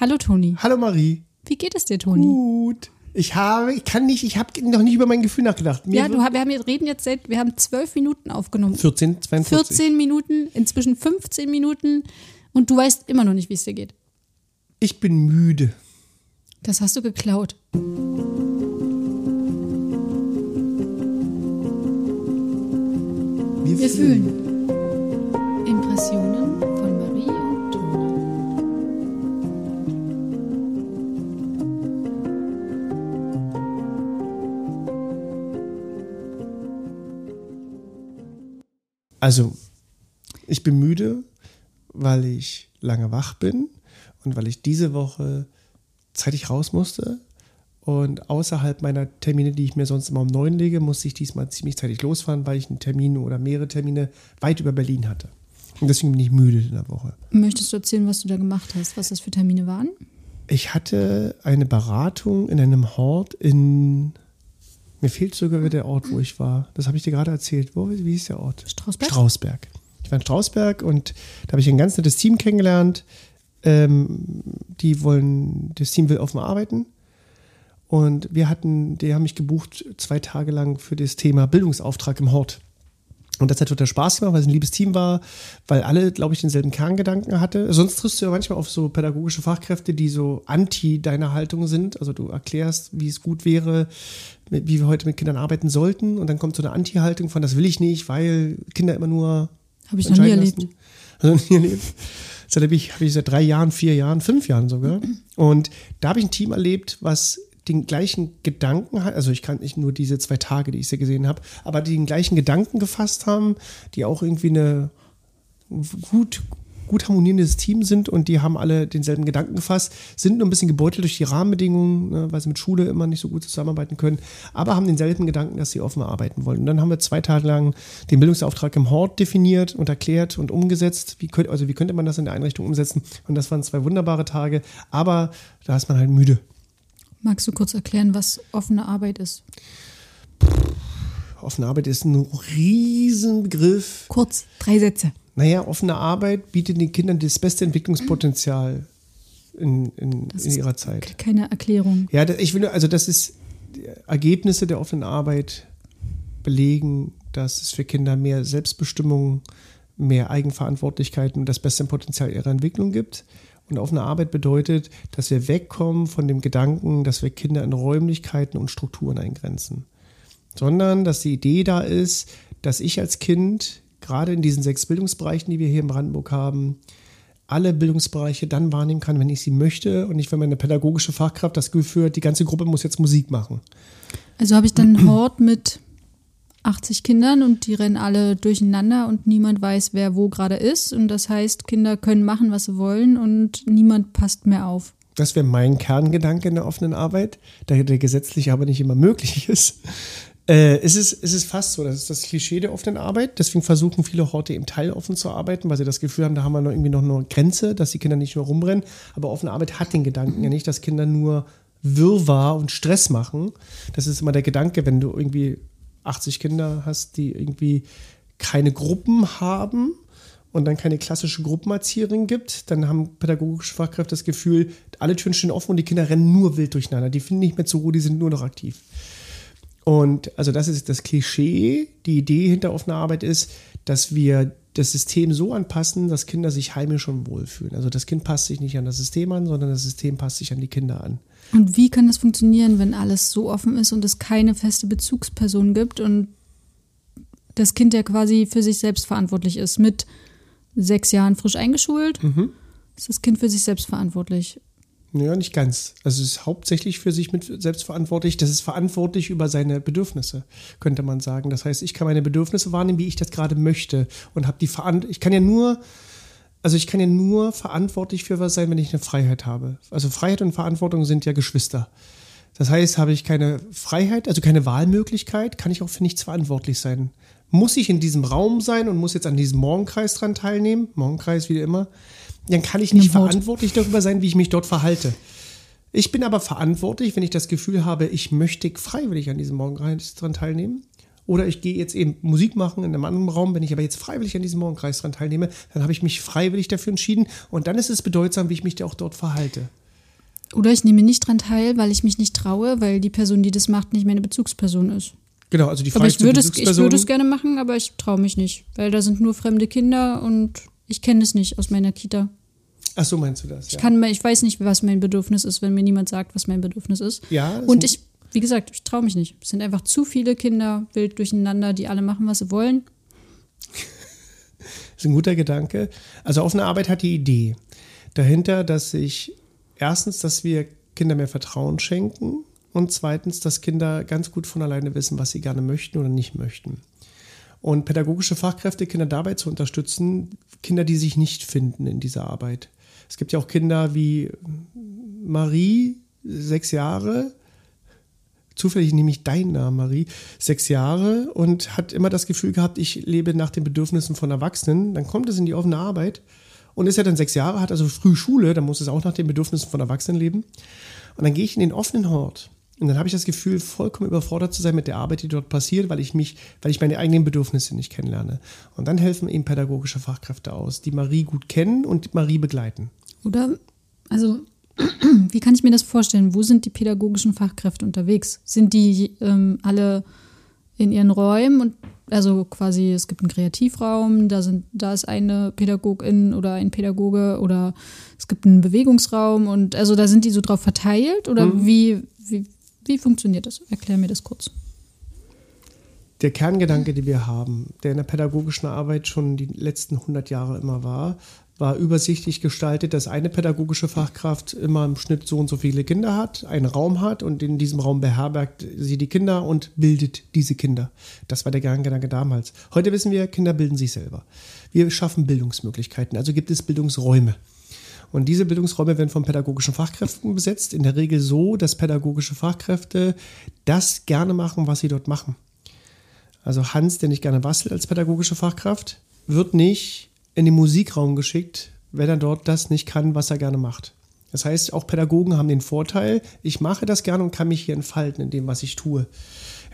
Hallo Toni. Hallo Marie. Wie geht es dir, Toni? Gut. Ich habe, ich kann nicht, ich habe noch nicht über mein Gefühl nachgedacht. Mir ja, du, wir haben, reden jetzt seit, wir haben zwölf Minuten aufgenommen. 14, 42. 14 Minuten, inzwischen 15 Minuten und du weißt immer noch nicht, wie es dir geht. Ich bin müde. Das hast du geklaut. Wir, Wir fühlen. Impressionen Also, ich bin müde, weil ich lange wach bin und weil ich diese Woche zeitig raus musste. Und außerhalb meiner Termine, die ich mir sonst immer um neun lege, musste ich diesmal ziemlich zeitig losfahren, weil ich einen Termin oder mehrere Termine weit über Berlin hatte. Und deswegen bin ich müde in der Woche. Möchtest du erzählen, was du da gemacht hast, was das für Termine waren? Ich hatte eine Beratung in einem Hort in. Mir fehlt sogar der Ort, wo ich war. Das habe ich dir gerade erzählt. Wo, wie hieß der Ort? Strausberg? Strausberg. Ich war in Strausberg und da habe ich ein ganz nettes Team kennengelernt. Ähm, die wollen, das Team will offen arbeiten. Und wir hatten, die haben mich gebucht zwei Tage lang für das Thema Bildungsauftrag im Hort. Und das hat total Spaß gemacht, weil es ein liebes Team war, weil alle, glaube ich, denselben Kerngedanken hatte. Sonst triffst du ja manchmal auf so pädagogische Fachkräfte, die so anti deiner Haltung sind. Also du erklärst, wie es gut wäre, wie wir heute mit Kindern arbeiten sollten. Und dann kommt so eine Anti-Haltung von, das will ich nicht, weil Kinder immer nur. Habe ich noch nie erlebt. lassen. Also nie erlebt. Das habe ich, habe ich seit drei Jahren, vier Jahren, fünf Jahren sogar. Und da habe ich ein Team erlebt, was den gleichen Gedanken hat, also ich kann nicht nur diese zwei Tage, die ich sie gesehen habe, aber die den gleichen Gedanken gefasst haben, die auch irgendwie eine gut, gut harmonierendes Team sind und die haben alle denselben Gedanken gefasst, sind nur ein bisschen gebeutelt durch die Rahmenbedingungen, ne, weil sie mit Schule immer nicht so gut zusammenarbeiten können, aber haben denselben Gedanken, dass sie offen arbeiten wollen. Und dann haben wir zwei Tage lang den Bildungsauftrag im Hort definiert und erklärt und umgesetzt. Wie könnte, also wie könnte man das in der Einrichtung umsetzen? Und das waren zwei wunderbare Tage, aber da ist man halt müde. Magst du kurz erklären, was offene Arbeit ist? Offene Arbeit ist ein Riesenbegriff. Kurz, drei Sätze. Naja, offene Arbeit bietet den Kindern das beste Entwicklungspotenzial in, in, in ihrer Zeit. Keine Erklärung. Ja, ich will, also das ist, die Ergebnisse der offenen Arbeit belegen, dass es für Kinder mehr Selbstbestimmung, mehr Eigenverantwortlichkeit und das beste Potenzial ihrer Entwicklung gibt. Und offene Arbeit bedeutet, dass wir wegkommen von dem Gedanken, dass wir Kinder in Räumlichkeiten und Strukturen eingrenzen. Sondern, dass die Idee da ist, dass ich als Kind, gerade in diesen sechs Bildungsbereichen, die wir hier in Brandenburg haben, alle Bildungsbereiche dann wahrnehmen kann, wenn ich sie möchte und nicht, wenn meine pädagogische Fachkraft das Gefühl hat, die ganze Gruppe muss jetzt Musik machen. Also habe ich dann einen Hort mit 80 Kindern und die rennen alle durcheinander und niemand weiß, wer wo gerade ist. Und das heißt, Kinder können machen, was sie wollen und niemand passt mehr auf. Das wäre mein Kerngedanke in der offenen Arbeit, da der gesetzlich aber nicht immer möglich ist. Äh, es, ist es ist fast so, das ist das Klischee der offenen Arbeit. Deswegen versuchen viele Horte im Teil offen zu arbeiten, weil sie das Gefühl haben, da haben wir noch irgendwie noch eine Grenze, dass die Kinder nicht nur rumrennen. Aber offene Arbeit hat den Gedanken ja nicht, dass Kinder nur Wirrwarr und Stress machen. Das ist immer der Gedanke, wenn du irgendwie 80 Kinder hast, die irgendwie keine Gruppen haben und dann keine klassische Gruppenerzieherin gibt, dann haben pädagogische Fachkräfte das Gefühl, alle Türen stehen offen und die Kinder rennen nur wild durcheinander. Die finden nicht mehr zur Ruhe, die sind nur noch aktiv. Und also das ist das Klischee. Die Idee hinter offener Arbeit ist, dass wir das System so anpassen, dass Kinder sich heimisch und wohlfühlen. Also das Kind passt sich nicht an das System an, sondern das System passt sich an die Kinder an. Und wie kann das funktionieren, wenn alles so offen ist und es keine feste Bezugsperson gibt und das Kind ja quasi für sich selbst verantwortlich ist? Mit sechs Jahren frisch eingeschult ist das Kind für sich selbst verantwortlich. Ja, nicht ganz. Also es ist hauptsächlich für sich mit selbst verantwortlich. Das ist verantwortlich über seine Bedürfnisse, könnte man sagen. Das heißt, ich kann meine Bedürfnisse wahrnehmen, wie ich das gerade möchte und habe die Verantwortung. Ich kann ja nur, also ich kann ja nur verantwortlich für was sein, wenn ich eine Freiheit habe. Also Freiheit und Verantwortung sind ja Geschwister. Das heißt, habe ich keine Freiheit, also keine Wahlmöglichkeit, kann ich auch für nichts verantwortlich sein. Muss ich in diesem Raum sein und muss jetzt an diesem Morgenkreis dran teilnehmen, Morgenkreis wie immer, dann kann ich nicht verantwortlich darüber sein, wie ich mich dort verhalte. Ich bin aber verantwortlich, wenn ich das Gefühl habe, ich möchte freiwillig an diesem Morgenkreis dran teilnehmen. Oder ich gehe jetzt eben Musik machen in einem anderen Raum. Wenn ich aber jetzt freiwillig an diesem Morgenkreis dran teilnehme, dann habe ich mich freiwillig dafür entschieden. Und dann ist es bedeutsam, wie ich mich da auch dort verhalte. Oder ich nehme nicht dran teil, weil ich mich nicht traue, weil die Person, die das macht, nicht meine Bezugsperson ist. Genau, also die Frage aber ich würde, es, ich würde es gerne machen, aber ich traue mich nicht, weil da sind nur fremde Kinder und ich kenne es nicht aus meiner Kita. Ach so, meinst du das? Ich, kann, ich weiß nicht, was mein Bedürfnis ist, wenn mir niemand sagt, was mein Bedürfnis ist. Ja, das Und ich, wie gesagt, ich traue mich nicht. Es sind einfach zu viele Kinder wild durcheinander, die alle machen, was sie wollen. ist ein guter Gedanke. Also offene Arbeit hat die Idee dahinter, dass ich erstens, dass wir Kinder mehr Vertrauen schenken und zweitens, dass Kinder ganz gut von alleine wissen, was sie gerne möchten oder nicht möchten. Und pädagogische Fachkräfte Kinder dabei zu unterstützen, Kinder, die sich nicht finden in dieser Arbeit. Es gibt ja auch Kinder wie Marie, sechs Jahre, zufällig nehme ich deinen Namen, Marie, sechs Jahre und hat immer das Gefühl gehabt, ich lebe nach den Bedürfnissen von Erwachsenen. Dann kommt es in die offene Arbeit und ist ja dann sechs Jahre, hat also früh Schule, dann muss es auch nach den Bedürfnissen von Erwachsenen leben. Und dann gehe ich in den offenen Hort. Und dann habe ich das Gefühl, vollkommen überfordert zu sein mit der Arbeit, die dort passiert, weil ich mich, weil ich meine eigenen Bedürfnisse nicht kennenlerne. Und dann helfen eben pädagogische Fachkräfte aus, die Marie gut kennen und Marie begleiten. Oder, also, wie kann ich mir das vorstellen? Wo sind die pädagogischen Fachkräfte unterwegs? Sind die ähm, alle in ihren Räumen und also quasi, es gibt einen Kreativraum, da sind, da ist eine Pädagogin oder ein Pädagoge oder es gibt einen Bewegungsraum und also da sind die so drauf verteilt oder wie, wie, wie funktioniert das? Erklär mir das kurz. der Kerngedanke, den wir haben, der in der pädagogischen Arbeit schon die letzten 100 Jahre immer war, war übersichtlich gestaltet, dass eine pädagogische Fachkraft immer im Schnitt so und so viele Kinder hat, einen Raum hat und in diesem Raum beherbergt sie die Kinder und bildet diese Kinder. Das war der Kerngedanke damals. Heute wissen wir, Kinder bilden sich selber. Wir schaffen Bildungsmöglichkeiten, also gibt es Bildungsräume. Und diese Bildungsräume werden von pädagogischen Fachkräften besetzt, in der Regel so, dass pädagogische Fachkräfte das gerne machen, was sie dort machen. Also Hans, der nicht gerne bastelt als pädagogische Fachkraft, wird nicht in den Musikraum geschickt, wenn er dort das nicht kann, was er gerne macht. Das heißt, auch Pädagogen haben den Vorteil, ich mache das gerne und kann mich hier entfalten in dem, was ich tue.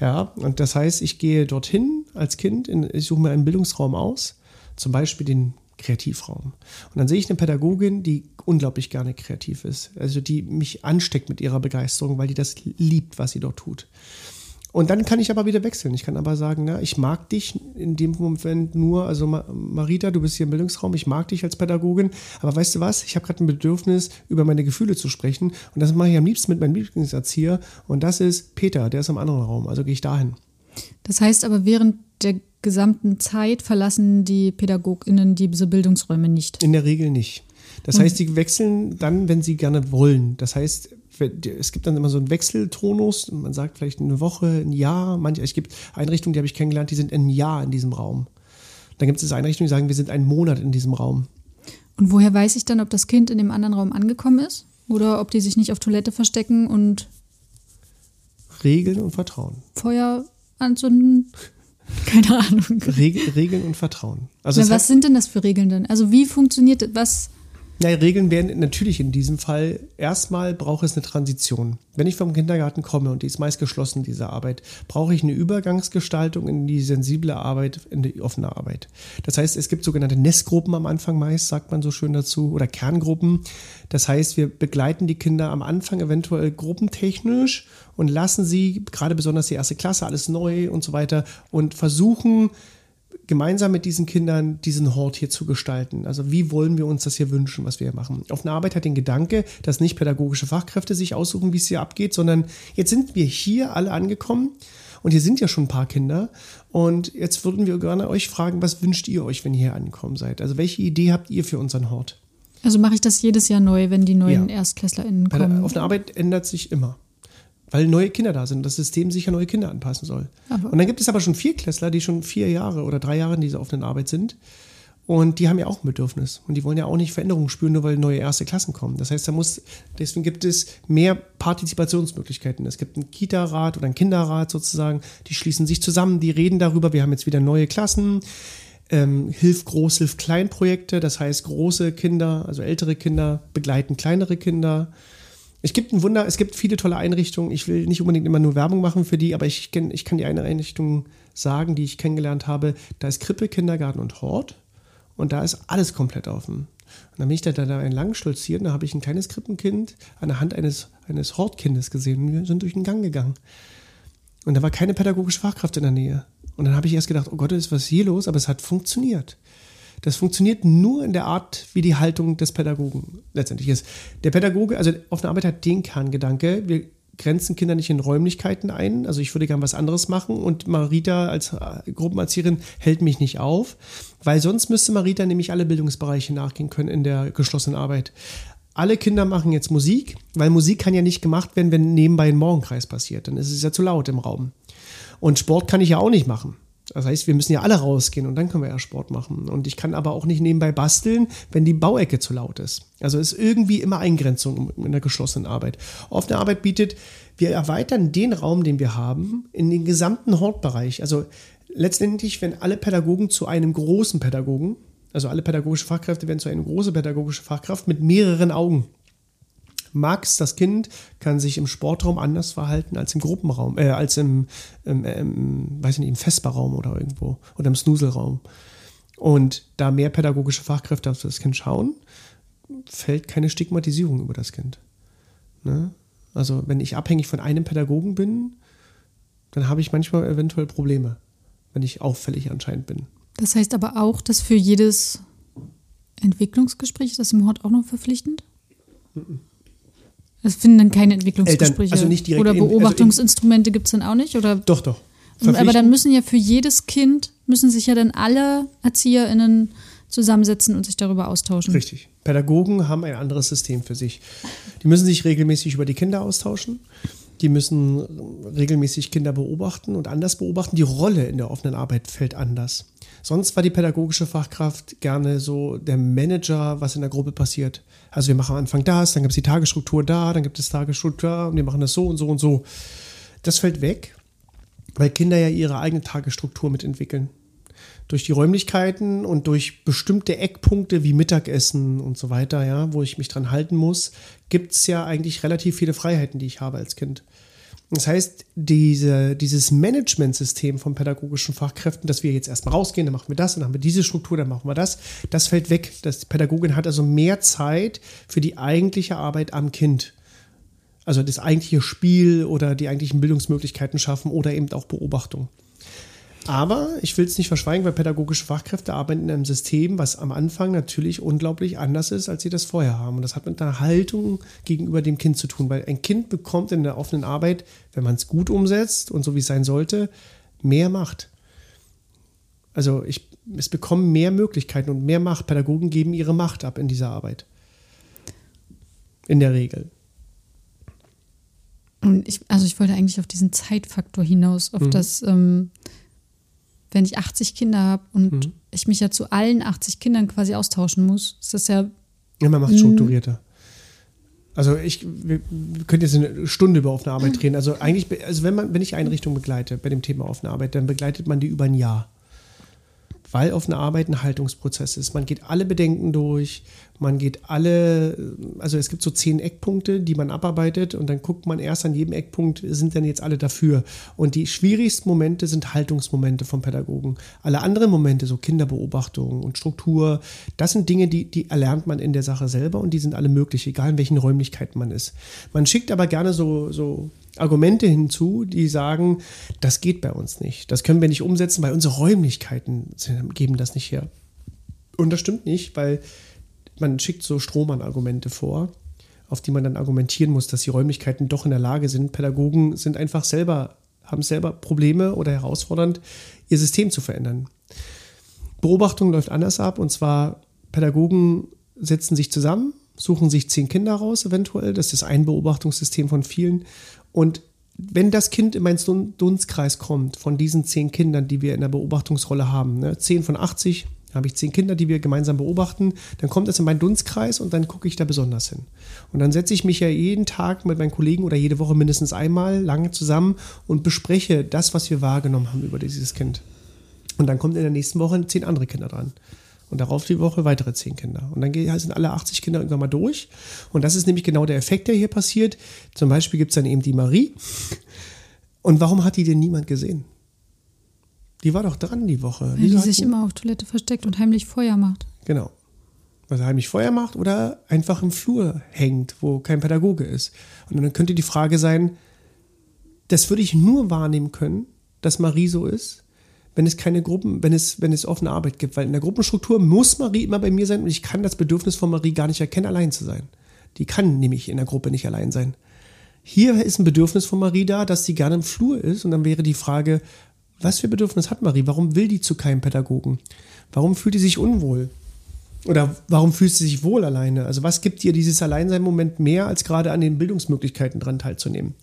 Ja, und das heißt, ich gehe dorthin als Kind, in, ich suche mir einen Bildungsraum aus, zum Beispiel den Kreativraum. Und dann sehe ich eine Pädagogin, die unglaublich gerne kreativ ist, also die mich ansteckt mit ihrer Begeisterung, weil die das liebt, was sie dort tut. Und dann kann ich aber wieder wechseln. Ich kann aber sagen, na, ich mag dich in dem Moment nur, also Ma- Marita, du bist hier im Bildungsraum, ich mag dich als Pädagogin, aber weißt du was, ich habe gerade ein Bedürfnis, über meine Gefühle zu sprechen und das mache ich am liebsten mit meinem Lieblingserzieher und das ist Peter, der ist im anderen Raum, also gehe ich dahin. Das heißt aber, während der gesamten Zeit verlassen die PädagogInnen diese Bildungsräume nicht. In der Regel nicht. Das heißt, die wechseln dann, wenn sie gerne wollen. Das heißt, es gibt dann immer so einen Wechseltonus. Man sagt vielleicht eine Woche, ein Jahr. Manche, es gibt Einrichtungen, die habe ich kennengelernt, die sind ein Jahr in diesem Raum. Dann gibt es Einrichtungen, die sagen, wir sind einen Monat in diesem Raum. Und woher weiß ich dann, ob das Kind in dem anderen Raum angekommen ist? Oder ob die sich nicht auf Toilette verstecken und Regeln und Vertrauen. Feuer anzünden? Keine Ahnung. Reg Regeln und Vertrauen. Also Na, was hat, sind denn das für Regeln denn? Also wie funktioniert das? Was? Na, Regeln werden natürlich in diesem Fall, erstmal braucht es eine Transition. Wenn ich vom Kindergarten komme und die ist meist geschlossen, diese Arbeit, brauche ich eine Übergangsgestaltung in die sensible Arbeit, in die offene Arbeit. Das heißt, es gibt sogenannte Nestgruppen am Anfang meist, sagt man so schön dazu, oder Kerngruppen. Das heißt, wir begleiten die Kinder am Anfang eventuell gruppentechnisch und lassen sie, gerade besonders die erste Klasse, alles neu und so weiter, und versuchen, gemeinsam mit diesen Kindern diesen Hort hier zu gestalten. Also wie wollen wir uns das hier wünschen, was wir hier machen? Auf eine Arbeit hat den Gedanke, dass nicht pädagogische Fachkräfte sich aussuchen, wie es hier abgeht, sondern jetzt sind wir hier alle angekommen und hier sind ja schon ein paar Kinder und jetzt würden wir gerne euch fragen, was wünscht ihr euch, wenn ihr hier angekommen seid? Also welche Idee habt ihr für unseren Hort? Also mache ich das jedes Jahr neu, wenn die neuen Ja. ErstklässlerInnen der, kommen. auf einer Arbeit ändert sich immer. Weil neue Kinder da sind, das System sich an neue Kinder anpassen soll. Aber- und dann gibt es aber schon Vierklässler, die schon vier Jahre oder drei Jahre in dieser offenen Arbeit sind. Und die haben ja auch ein Bedürfnis. Und die wollen ja auch nicht Veränderungen spüren, nur weil neue erste Klassen kommen. Das heißt, da muss, deswegen gibt es mehr Partizipationsmöglichkeiten. Es gibt einen Kita-Rat oder einen Kinderrat sozusagen. Die schließen sich zusammen, die reden darüber. Wir haben jetzt wieder neue Klassen. Ähm, Hilf Groß, Hilf Klein Projekte. Das heißt, große Kinder, also ältere Kinder begleiten kleinere Kinder. Es gibt ein Wunder, es gibt viele tolle Einrichtungen. Ich will nicht unbedingt immer nur Werbung machen für die, aber ich, kenn, ich kann die eine Einrichtung sagen, die ich kennengelernt habe. Da ist Krippe, Kindergarten und Hort und da ist alles komplett offen. Und dann bin ich da, da, da entlang stolziert und da habe ich ein kleines Krippenkind an der Hand eines, eines Hortkindes gesehen und wir sind durch den Gang gegangen. Und da war keine pädagogische Fachkraft in der Nähe. Und dann habe ich erst gedacht, oh Gott, ist was hier los? Aber es hat funktioniert. Das funktioniert nur in der Art, wie die Haltung des Pädagogen letztendlich ist. Der Pädagoge, also offene Arbeit hat den Kerngedanke, wir grenzen Kinder nicht in Räumlichkeiten ein. Also ich würde gern was anderes machen und Marita als äh, Gruppenerzieherin hält mich nicht auf, weil sonst müsste Marita nämlich alle Bildungsbereiche nachgehen können in der geschlossenen Arbeit. Alle Kinder machen jetzt Musik, weil Musik kann ja nicht gemacht werden, wenn nebenbei ein Morgenkreis passiert. Dann ist es ja zu laut im Raum. Und Sport kann ich ja auch nicht machen. Das heißt, wir müssen ja alle rausgehen und dann können wir ja Sport machen. Und ich kann aber auch nicht nebenbei basteln, wenn die Bauecke zu laut ist. Also ist irgendwie immer Eingrenzung in der geschlossenen Arbeit. Offene Arbeit bietet, wir erweitern den Raum, den wir haben, in den gesamten Hortbereich. Also letztendlich, wenn alle Pädagogen zu einem großen Pädagogen, also alle pädagogische Fachkräfte werden zu einer großen pädagogischen Fachkraft mit mehreren Augen. Max, das Kind, kann sich im Sportraum anders verhalten als im Gruppenraum, äh, als im, im, im, weiß ich nicht, im Vesperraum oder irgendwo oder im Snuselraum. Und da mehr pädagogische Fachkräfte auf das Kind schauen, fällt keine Stigmatisierung über das Kind. Ne? Also wenn ich abhängig von einem Pädagogen bin, dann habe ich manchmal eventuell Probleme, wenn ich auffällig anscheinend bin. Das heißt aber auch, dass für jedes Entwicklungsgespräch ist das im Hort auch noch verpflichtend? Mhm. Es finden dann keine Entwicklungsgespräche. Eltern, also nicht direkt oder Beobachtungsinstrumente also gibt es dann auch nicht? Oder? Doch, doch. Aber dann müssen ja für jedes Kind, müssen sich ja dann alle ErzieherInnen zusammensetzen und sich darüber austauschen. Richtig. Pädagogen haben ein anderes System für sich. Die müssen sich regelmäßig über die Kinder austauschen. Die müssen regelmäßig Kinder beobachten und anders beobachten. Die Rolle in der offenen Arbeit fällt anders. Sonst war die pädagogische Fachkraft gerne so der Manager, was in der Gruppe passiert. Also wir machen am Anfang das, dann gibt es die Tagesstruktur da, dann gibt es Tagesstruktur da und wir machen das so und so und so. Das fällt weg, weil Kinder ja ihre eigene Tagesstruktur mitentwickeln. Durch die Räumlichkeiten und durch bestimmte Eckpunkte wie Mittagessen und so weiter, ja, wo ich mich dran halten muss, gibt es ja eigentlich relativ viele Freiheiten, die ich habe als Kind. Das heißt, diese, dieses Managementsystem von pädagogischen Fachkräften, dass wir jetzt erstmal rausgehen, dann machen wir das, dann haben wir diese Struktur, dann machen wir das, das fällt weg. Das Pädagogin hat also mehr Zeit für die eigentliche Arbeit am Kind. Also das eigentliche Spiel oder die eigentlichen Bildungsmöglichkeiten schaffen oder eben auch Beobachtung. Aber ich will es nicht verschweigen, weil pädagogische Fachkräfte arbeiten in einem System, was am Anfang natürlich unglaublich anders ist, als sie das vorher haben. Und das hat mit einer Haltung gegenüber dem Kind zu tun, weil ein Kind bekommt in der offenen Arbeit, wenn man es gut umsetzt und so wie es sein sollte, mehr Macht. Also ich, es bekommen mehr Möglichkeiten und mehr Macht. Pädagogen geben ihre Macht ab in dieser Arbeit. In der Regel. Und ich, also ich wollte eigentlich auf diesen Zeitfaktor hinaus, auf mhm. das, ähm, wenn ich 80 Kinder habe und mhm. ich mich ja zu allen 80 Kindern quasi austauschen muss, ist das ja. Ja, man macht strukturierter. Also ich, wir, wir können jetzt eine Stunde über offene Arbeit reden. Also eigentlich, also wenn man, wenn ich Einrichtungen begleite bei dem Thema offene Arbeit, dann begleitet man die über ein Jahr weil offene Arbeit ein Haltungsprozess ist. Man geht alle Bedenken durch, man geht alle, also es gibt so zehn Eckpunkte, die man abarbeitet und dann guckt man erst an jedem Eckpunkt, sind denn jetzt alle dafür. Und die schwierigsten Momente sind Haltungsmomente vom Pädagogen. Alle anderen Momente, so Kinderbeobachtung und Struktur, das sind Dinge, die, die erlernt man in der Sache selber und die sind alle möglich, egal in welchen Räumlichkeiten man ist. Man schickt aber gerne so, so Argumente hinzu, die sagen, das geht bei uns nicht. Das können wir nicht umsetzen, weil unsere Räumlichkeiten geben das nicht her. Und das stimmt nicht, weil man schickt so Strohmann-Argumente vor, auf die man dann argumentieren muss, dass die Räumlichkeiten doch in der Lage sind. Pädagogen sind einfach selber, haben selber Probleme oder herausfordernd, ihr System zu verändern. Beobachtung läuft anders ab und zwar Pädagogen setzen sich zusammen, suchen sich zehn Kinder raus, eventuell. Das ist ein Beobachtungssystem von vielen und wenn das Kind in meinen Dunstkreis kommt, von diesen zehn Kindern, die wir in der Beobachtungsrolle haben, ne, zehn von 80, habe ich zehn Kinder, die wir gemeinsam beobachten, dann kommt es in meinen Dunstkreis und dann gucke ich da besonders hin. Und dann setze ich mich ja jeden Tag mit meinen Kollegen oder jede Woche mindestens einmal lange zusammen und bespreche das, was wir wahrgenommen haben über dieses Kind. Und dann kommt in der nächsten Woche zehn andere Kinder dran. Und darauf die Woche weitere zehn Kinder. Und dann sind alle 80 Kinder irgendwann mal durch. Und das ist nämlich genau der Effekt, der hier passiert. Zum Beispiel gibt es dann eben die Marie. Und warum hat die denn niemand gesehen? Die war doch dran die Woche. Weil die sich immer auf Toilette versteckt und heimlich Feuer macht. Genau. was er heimlich Feuer macht oder einfach im Flur hängt, wo kein Pädagoge ist. Und dann könnte die Frage sein, das würde ich nur wahrnehmen können, dass Marie so ist, wenn es keine Gruppen, wenn es, wenn es offene Arbeit gibt. Weil in der Gruppenstruktur muss Marie immer bei mir sein und ich kann das Bedürfnis von Marie gar nicht erkennen, allein zu sein. Die kann nämlich in der Gruppe nicht allein sein. Hier ist ein Bedürfnis von Marie da, dass sie gerne im Flur ist und dann wäre die Frage, was für Bedürfnis hat Marie? Warum will die zu keinem Pädagogen? Warum fühlt die sich unwohl? Oder warum fühlt sie sich wohl alleine? Also was gibt ihr dieses Alleinsein-Moment mehr, als gerade an den Bildungsmöglichkeiten dran teilzunehmen?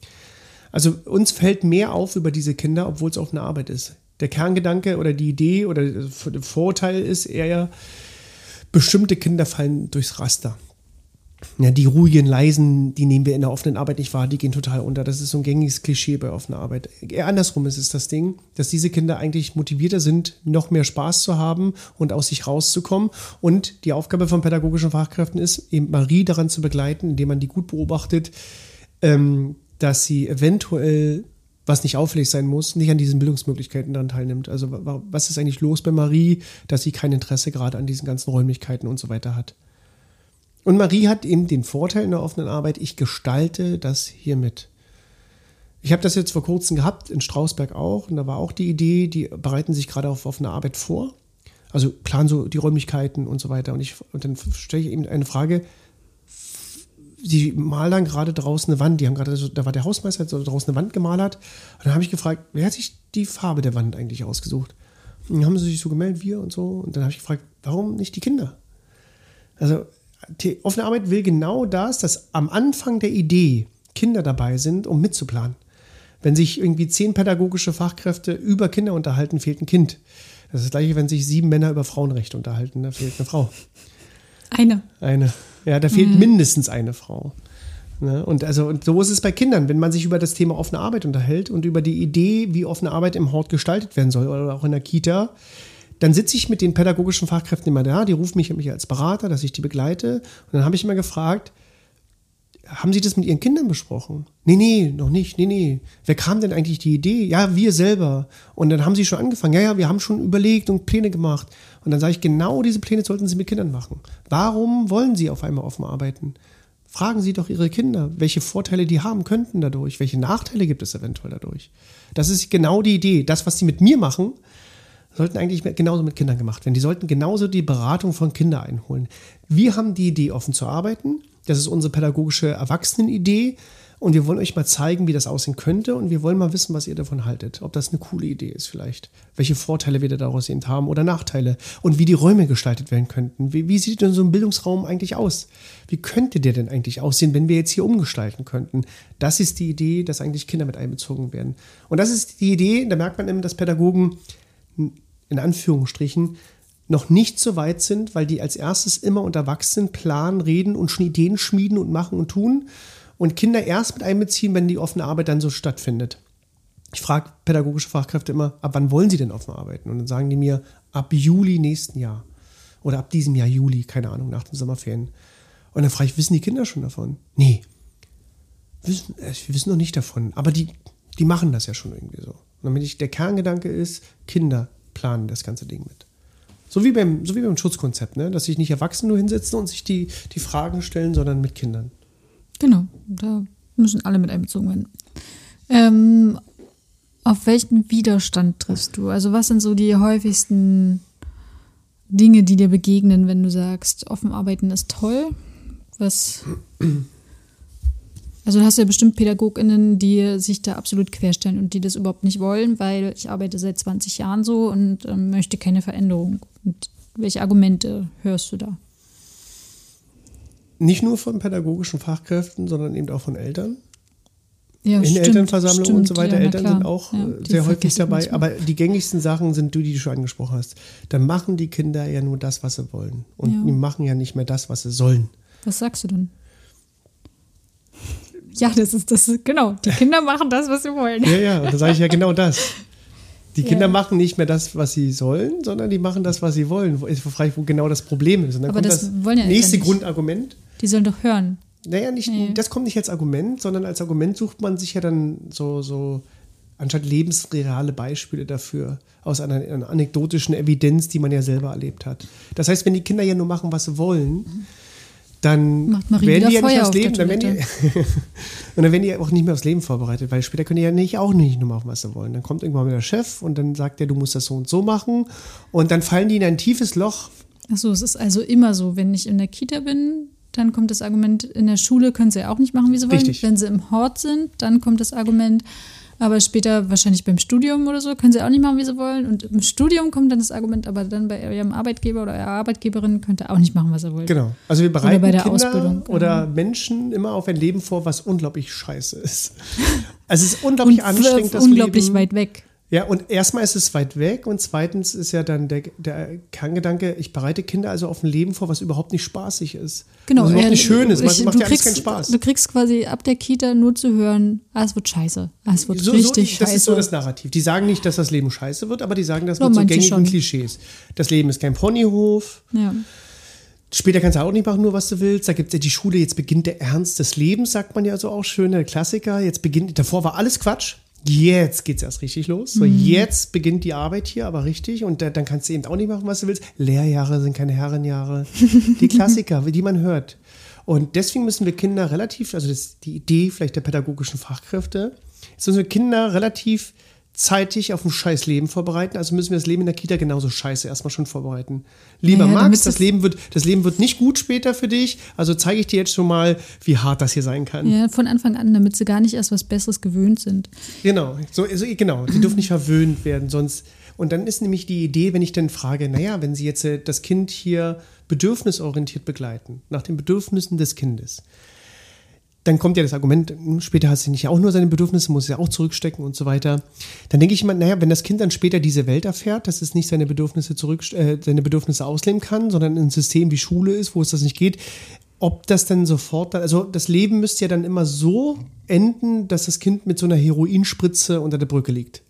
Also uns fällt mehr auf über diese Kinder, obwohl es auch eine Arbeit ist. Der Kerngedanke oder die Idee oder der Vorteil ist eher, bestimmte Kinder fallen durchs Raster. Ja, die ruhigen, leisen, die nehmen wir in der offenen Arbeit nicht wahr, die gehen total unter. Das ist so ein gängiges Klischee bei offener Arbeit. Eher andersrum ist es das Ding, dass diese Kinder eigentlich motivierter sind, noch mehr Spaß zu haben und aus sich rauszukommen. Und die Aufgabe von pädagogischen Fachkräften ist, eben Marie daran zu begleiten, indem man die gut beobachtet, ähm, dass sie eventuell was nicht auffällig sein muss, nicht an diesen Bildungsmöglichkeiten daran teilnimmt. Also was ist eigentlich los bei Marie, dass sie kein Interesse gerade an diesen ganzen Räumlichkeiten und so weiter hat. Und Marie hat eben den Vorteil in der offenen Arbeit, ich gestalte das hier mit. Ich habe das jetzt vor kurzem gehabt, in Strausberg auch, und da war auch die Idee, die bereiten sich gerade auf offene Arbeit vor. Also planen so die Räumlichkeiten und so weiter. Und, ich, und dann stelle ich eben eine Frage, malen dann gerade draußen eine Wand, die haben gerade, so, da war der Hausmeister, hat so draußen eine Wand gemalert. Und dann habe ich gefragt, wer hat sich die Farbe der Wand eigentlich ausgesucht? Und dann haben sie sich so gemeldet, wir und so. Und dann habe ich gefragt, warum nicht die Kinder? Also die offene Arbeit will genau das, dass am Anfang der Idee Kinder dabei sind, um mitzuplanen. Wenn sich irgendwie zehn pädagogische Fachkräfte über Kinder unterhalten, fehlt ein Kind. Das ist das gleiche, wenn sich sieben Männer über Frauenrechte unterhalten, da fehlt eine Frau. Eine. Eine. Ja, da fehlt mhm. mindestens eine Frau. Ne? Und, also, und so ist es bei Kindern, wenn man sich über das Thema offene Arbeit unterhält und über die Idee, wie offene Arbeit im Hort gestaltet werden soll oder auch in der Kita, dann sitze ich mit den pädagogischen Fachkräften immer da, die rufen mich, mich als Berater, dass ich die begleite. Und dann habe ich immer gefragt, haben Sie das mit Ihren Kindern besprochen? Nee, nee, noch nicht. Nee, nee. Wer kam denn eigentlich die Idee? Ja, wir selber. Und dann haben Sie schon angefangen. Ja, ja, wir haben schon überlegt und Pläne gemacht. Und dann sage ich, genau diese Pläne sollten Sie mit Kindern machen. Warum wollen Sie auf einmal offen arbeiten? Fragen Sie doch Ihre Kinder, welche Vorteile die haben könnten dadurch, welche Nachteile gibt es eventuell dadurch. Das ist genau die Idee. Das, was Sie mit mir machen, sollten eigentlich genauso mit Kindern gemacht werden. Die sollten genauso die Beratung von Kindern einholen. Wir haben die Idee, offen zu arbeiten. Das ist unsere pädagogische Erwachsenenidee. Und wir wollen euch mal zeigen, wie das aussehen könnte. Und wir wollen mal wissen, was ihr davon haltet. Ob das eine coole Idee ist vielleicht. Welche Vorteile wir daraus eben haben oder Nachteile. Und wie die Räume gestaltet werden könnten. Wie, wie sieht denn so ein Bildungsraum eigentlich aus? Wie könnte der denn eigentlich aussehen, wenn wir jetzt hier umgestalten könnten? Das ist die Idee, dass eigentlich Kinder mit einbezogen werden. Und das ist die Idee, da merkt man eben, dass Pädagogen in Anführungsstrichen noch nicht so weit sind, weil die als erstes immer unter Erwachsenen planen, reden und schon Ideen schmieden und machen und tun und Kinder erst mit einbeziehen, wenn die offene Arbeit dann so stattfindet. Ich frage pädagogische Fachkräfte immer, ab wann wollen sie denn offen arbeiten? Und dann sagen die mir, ab Juli nächsten Jahr. Oder ab diesem Jahr Juli, keine Ahnung, nach den Sommerferien. Und dann frage ich, wissen die Kinder schon davon? Nee. Wissen, äh, wir wissen noch nicht davon. Aber die, die machen das ja schon irgendwie so. Und damit ich, der Kerngedanke ist, Kinder planen das ganze Ding mit. So wie beim, so wie beim Schutzkonzept, ne? dass sich nicht Erwachsene nur hinsetzen und sich die, die Fragen stellen, sondern mit Kindern. Genau, da müssen alle mit einbezogen werden. Ähm, auf welchen Widerstand triffst du? Also was sind so die häufigsten Dinge, die dir begegnen, wenn du sagst, offen arbeiten ist toll? Was also du hast ja bestimmt PädagogInnen, die sich da absolut querstellen und die das überhaupt nicht wollen, weil ich arbeite seit 20 Jahren so und ähm, möchte keine Veränderung. Und welche Argumente hörst du da? Nicht nur von pädagogischen Fachkräften, sondern eben auch von Eltern. Ja, in stimmt, Elternversammlungen stimmt, und so weiter. ja, Eltern klar. sind auch Ja, äh, die sehr häufig dabei. Aber die gängigsten Sachen sind du, die du schon angesprochen hast. Dann machen die Kinder ja nur das, was sie wollen. Und die machen ja nicht mehr das, was sie sollen. Was sagst du denn? Ja, das ist das, genau. Die Kinder machen das, was sie wollen. Ja, ja, und dann sage ich ja genau das. Die Ja. Kinder machen nicht mehr das, was sie sollen, sondern die machen das, was sie wollen. Wo, ist, frage ich, wo genau das Problem ist. Und dann Aber kommt das das, wollen ja nächste nicht. Grundargument. Die sollen doch hören. Naja, nicht, Nee. das kommt nicht als Argument, sondern als Argument sucht man sich ja dann so, so anstatt lebensreale Beispiele dafür aus einer, einer, anekdotischen Evidenz, die man ja selber erlebt hat. Das heißt, wenn die Kinder ja nur machen, was sie wollen, dann werden die ja nicht aufs Leben, dann werden die, und dann werden die auch nicht mehr aufs Leben vorbereitet, weil später können die ja nicht auch nicht nur machen, was sie wollen. Dann kommt irgendwann mal der Chef und dann sagt er, du musst das so und so machen und dann fallen die in ein tiefes Loch. Achso, es ist also immer so, wenn ich in der Kita bin, dann kommt das Argument, in der Schule können sie ja auch nicht machen, wie sie wollen. Richtig. Wenn sie im Hort sind, dann kommt das Argument, aber später wahrscheinlich beim Studium oder so können sie auch nicht machen, wie sie wollen. Und im Studium kommt dann das Argument, aber dann bei ihrem Arbeitgeber oder ihrer Arbeitgeberin könnt ihr auch nicht machen, was ihr wollt. Genau. Also wir bereiten oder bei der Kinder Ausbildung. oder Menschen immer auf ein Leben vor, was unglaublich scheiße ist. Also es ist unglaublich anstrengend, das unglaublich Leben. weit weg. Ja, und erstmal ist es weit weg und zweitens ist ja dann der, der Kerngedanke, ich bereite Kinder also auf ein Leben vor, was überhaupt nicht spaßig ist. Genau. Was überhaupt nicht schön ist, was macht ja alles keinen Spaß. Du kriegst quasi ab der Kita nur zu hören, ah, es wird scheiße. Ah, es wird so, richtig so, das scheiße. Das ist so das Narrativ. Die sagen nicht, dass das Leben scheiße wird, aber die sagen das no, mit so gängigen schon. Klischees. Das Leben ist kein Ponyhof. Ja. Später kannst du auch nicht machen, nur was du willst. Da gibt es ja die Schule, jetzt beginnt der Ernst des Lebens, sagt man ja so auch schön, der Klassiker. Jetzt beginnt, davor war alles Quatsch jetzt geht es erst richtig los. So, mhm. jetzt beginnt die Arbeit hier, aber richtig. Und da, dann kannst du eben auch nicht machen, was du willst. Lehrjahre sind keine Herrenjahre. Die Klassiker, die man hört. Und deswegen müssen wir Kinder relativ, also das ist die Idee vielleicht der pädagogischen Fachkräfte, jetzt müssen wir Kinder relativ zeitig auf ein scheiß Leben vorbereiten. Also müssen wir das Leben in der Kita genauso scheiße erstmal schon vorbereiten. Lieber naja, Max, das Leben, wird, das Leben wird nicht gut später für dich. Also zeige ich dir jetzt schon mal, wie hart das hier sein kann. Ja, von Anfang an, damit sie gar nicht erst was Besseres gewöhnt sind. Genau, so, so genau. Die dürfen nicht verwöhnt werden, sonst. Und dann ist nämlich die Idee, wenn ich dann frage, naja, wenn Sie jetzt äh, das Kind hier bedürfnisorientiert begleiten, nach den Bedürfnissen des Kindes, dann kommt ja das Argument, hm, später hat sie nicht auch nur seine Bedürfnisse, muss ja auch zurückstecken und so weiter. Dann denke ich immer, naja, wenn das Kind dann später diese Welt erfährt, dass es nicht seine Bedürfnisse zurück, äh, seine Bedürfnisse ausleben kann, sondern ein System wie Schule ist, wo es das nicht geht, ob das dann sofort, also das Leben müsste ja dann immer so enden, dass das Kind mit so einer Heroinspritze unter der Brücke liegt.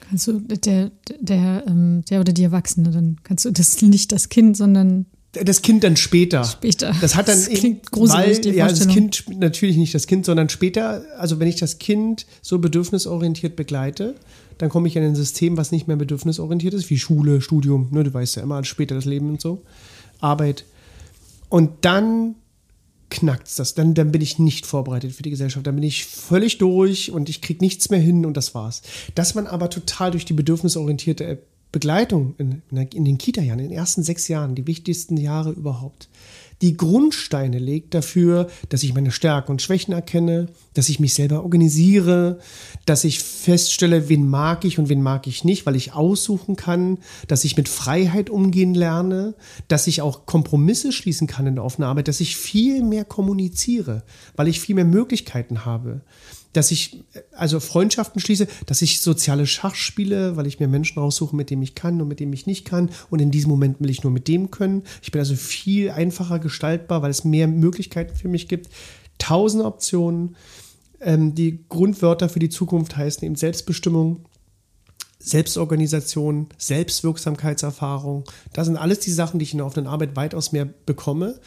Kannst du, der, der, ähm, der oder die Erwachsene, dann kannst du das nicht das Kind, sondern das Kind dann später. Später. Das hat dann das klingt gruselig, weil, ja, das Kind natürlich nicht das Kind, sondern später, also wenn ich das Kind so bedürfnisorientiert begleite, dann komme ich in ein System, was nicht mehr bedürfnisorientiert ist, wie Schule, Studium, ne, du weißt ja immer, später das Leben und so, Arbeit. Und dann knackt das, dann, dann bin ich nicht vorbereitet für die Gesellschaft, dann bin ich völlig durch und ich kriege nichts mehr hin und das war's. Dass man aber total durch die bedürfnisorientierte Begleitung in, in den Kita-Jahren, in den ersten sechs Jahren, die wichtigsten Jahre überhaupt, die Grundsteine legt dafür, dass ich meine Stärken und Schwächen erkenne, dass ich mich selber organisiere, dass ich feststelle, wen mag ich und wen mag ich nicht, weil ich aussuchen kann, dass ich mit Freiheit umgehen lerne, dass ich auch Kompromisse schließen kann in der offenen Arbeit, dass ich viel mehr kommuniziere, weil ich viel mehr Möglichkeiten habe dass ich also Freundschaften schließe, dass ich soziale Schach spiele, weil ich mir Menschen raussuche, mit denen ich kann und mit denen ich nicht kann. Und in diesem Moment will ich nur mit dem können. Ich bin also viel einfacher gestaltbar, weil es mehr Möglichkeiten für mich gibt. Tausend Optionen. Ähm, die Grundwörter für die Zukunft heißen eben Selbstbestimmung, Selbstorganisation, Selbstwirksamkeitserfahrung. Das sind alles die Sachen, die ich in der offenen Arbeit weitaus mehr bekomme.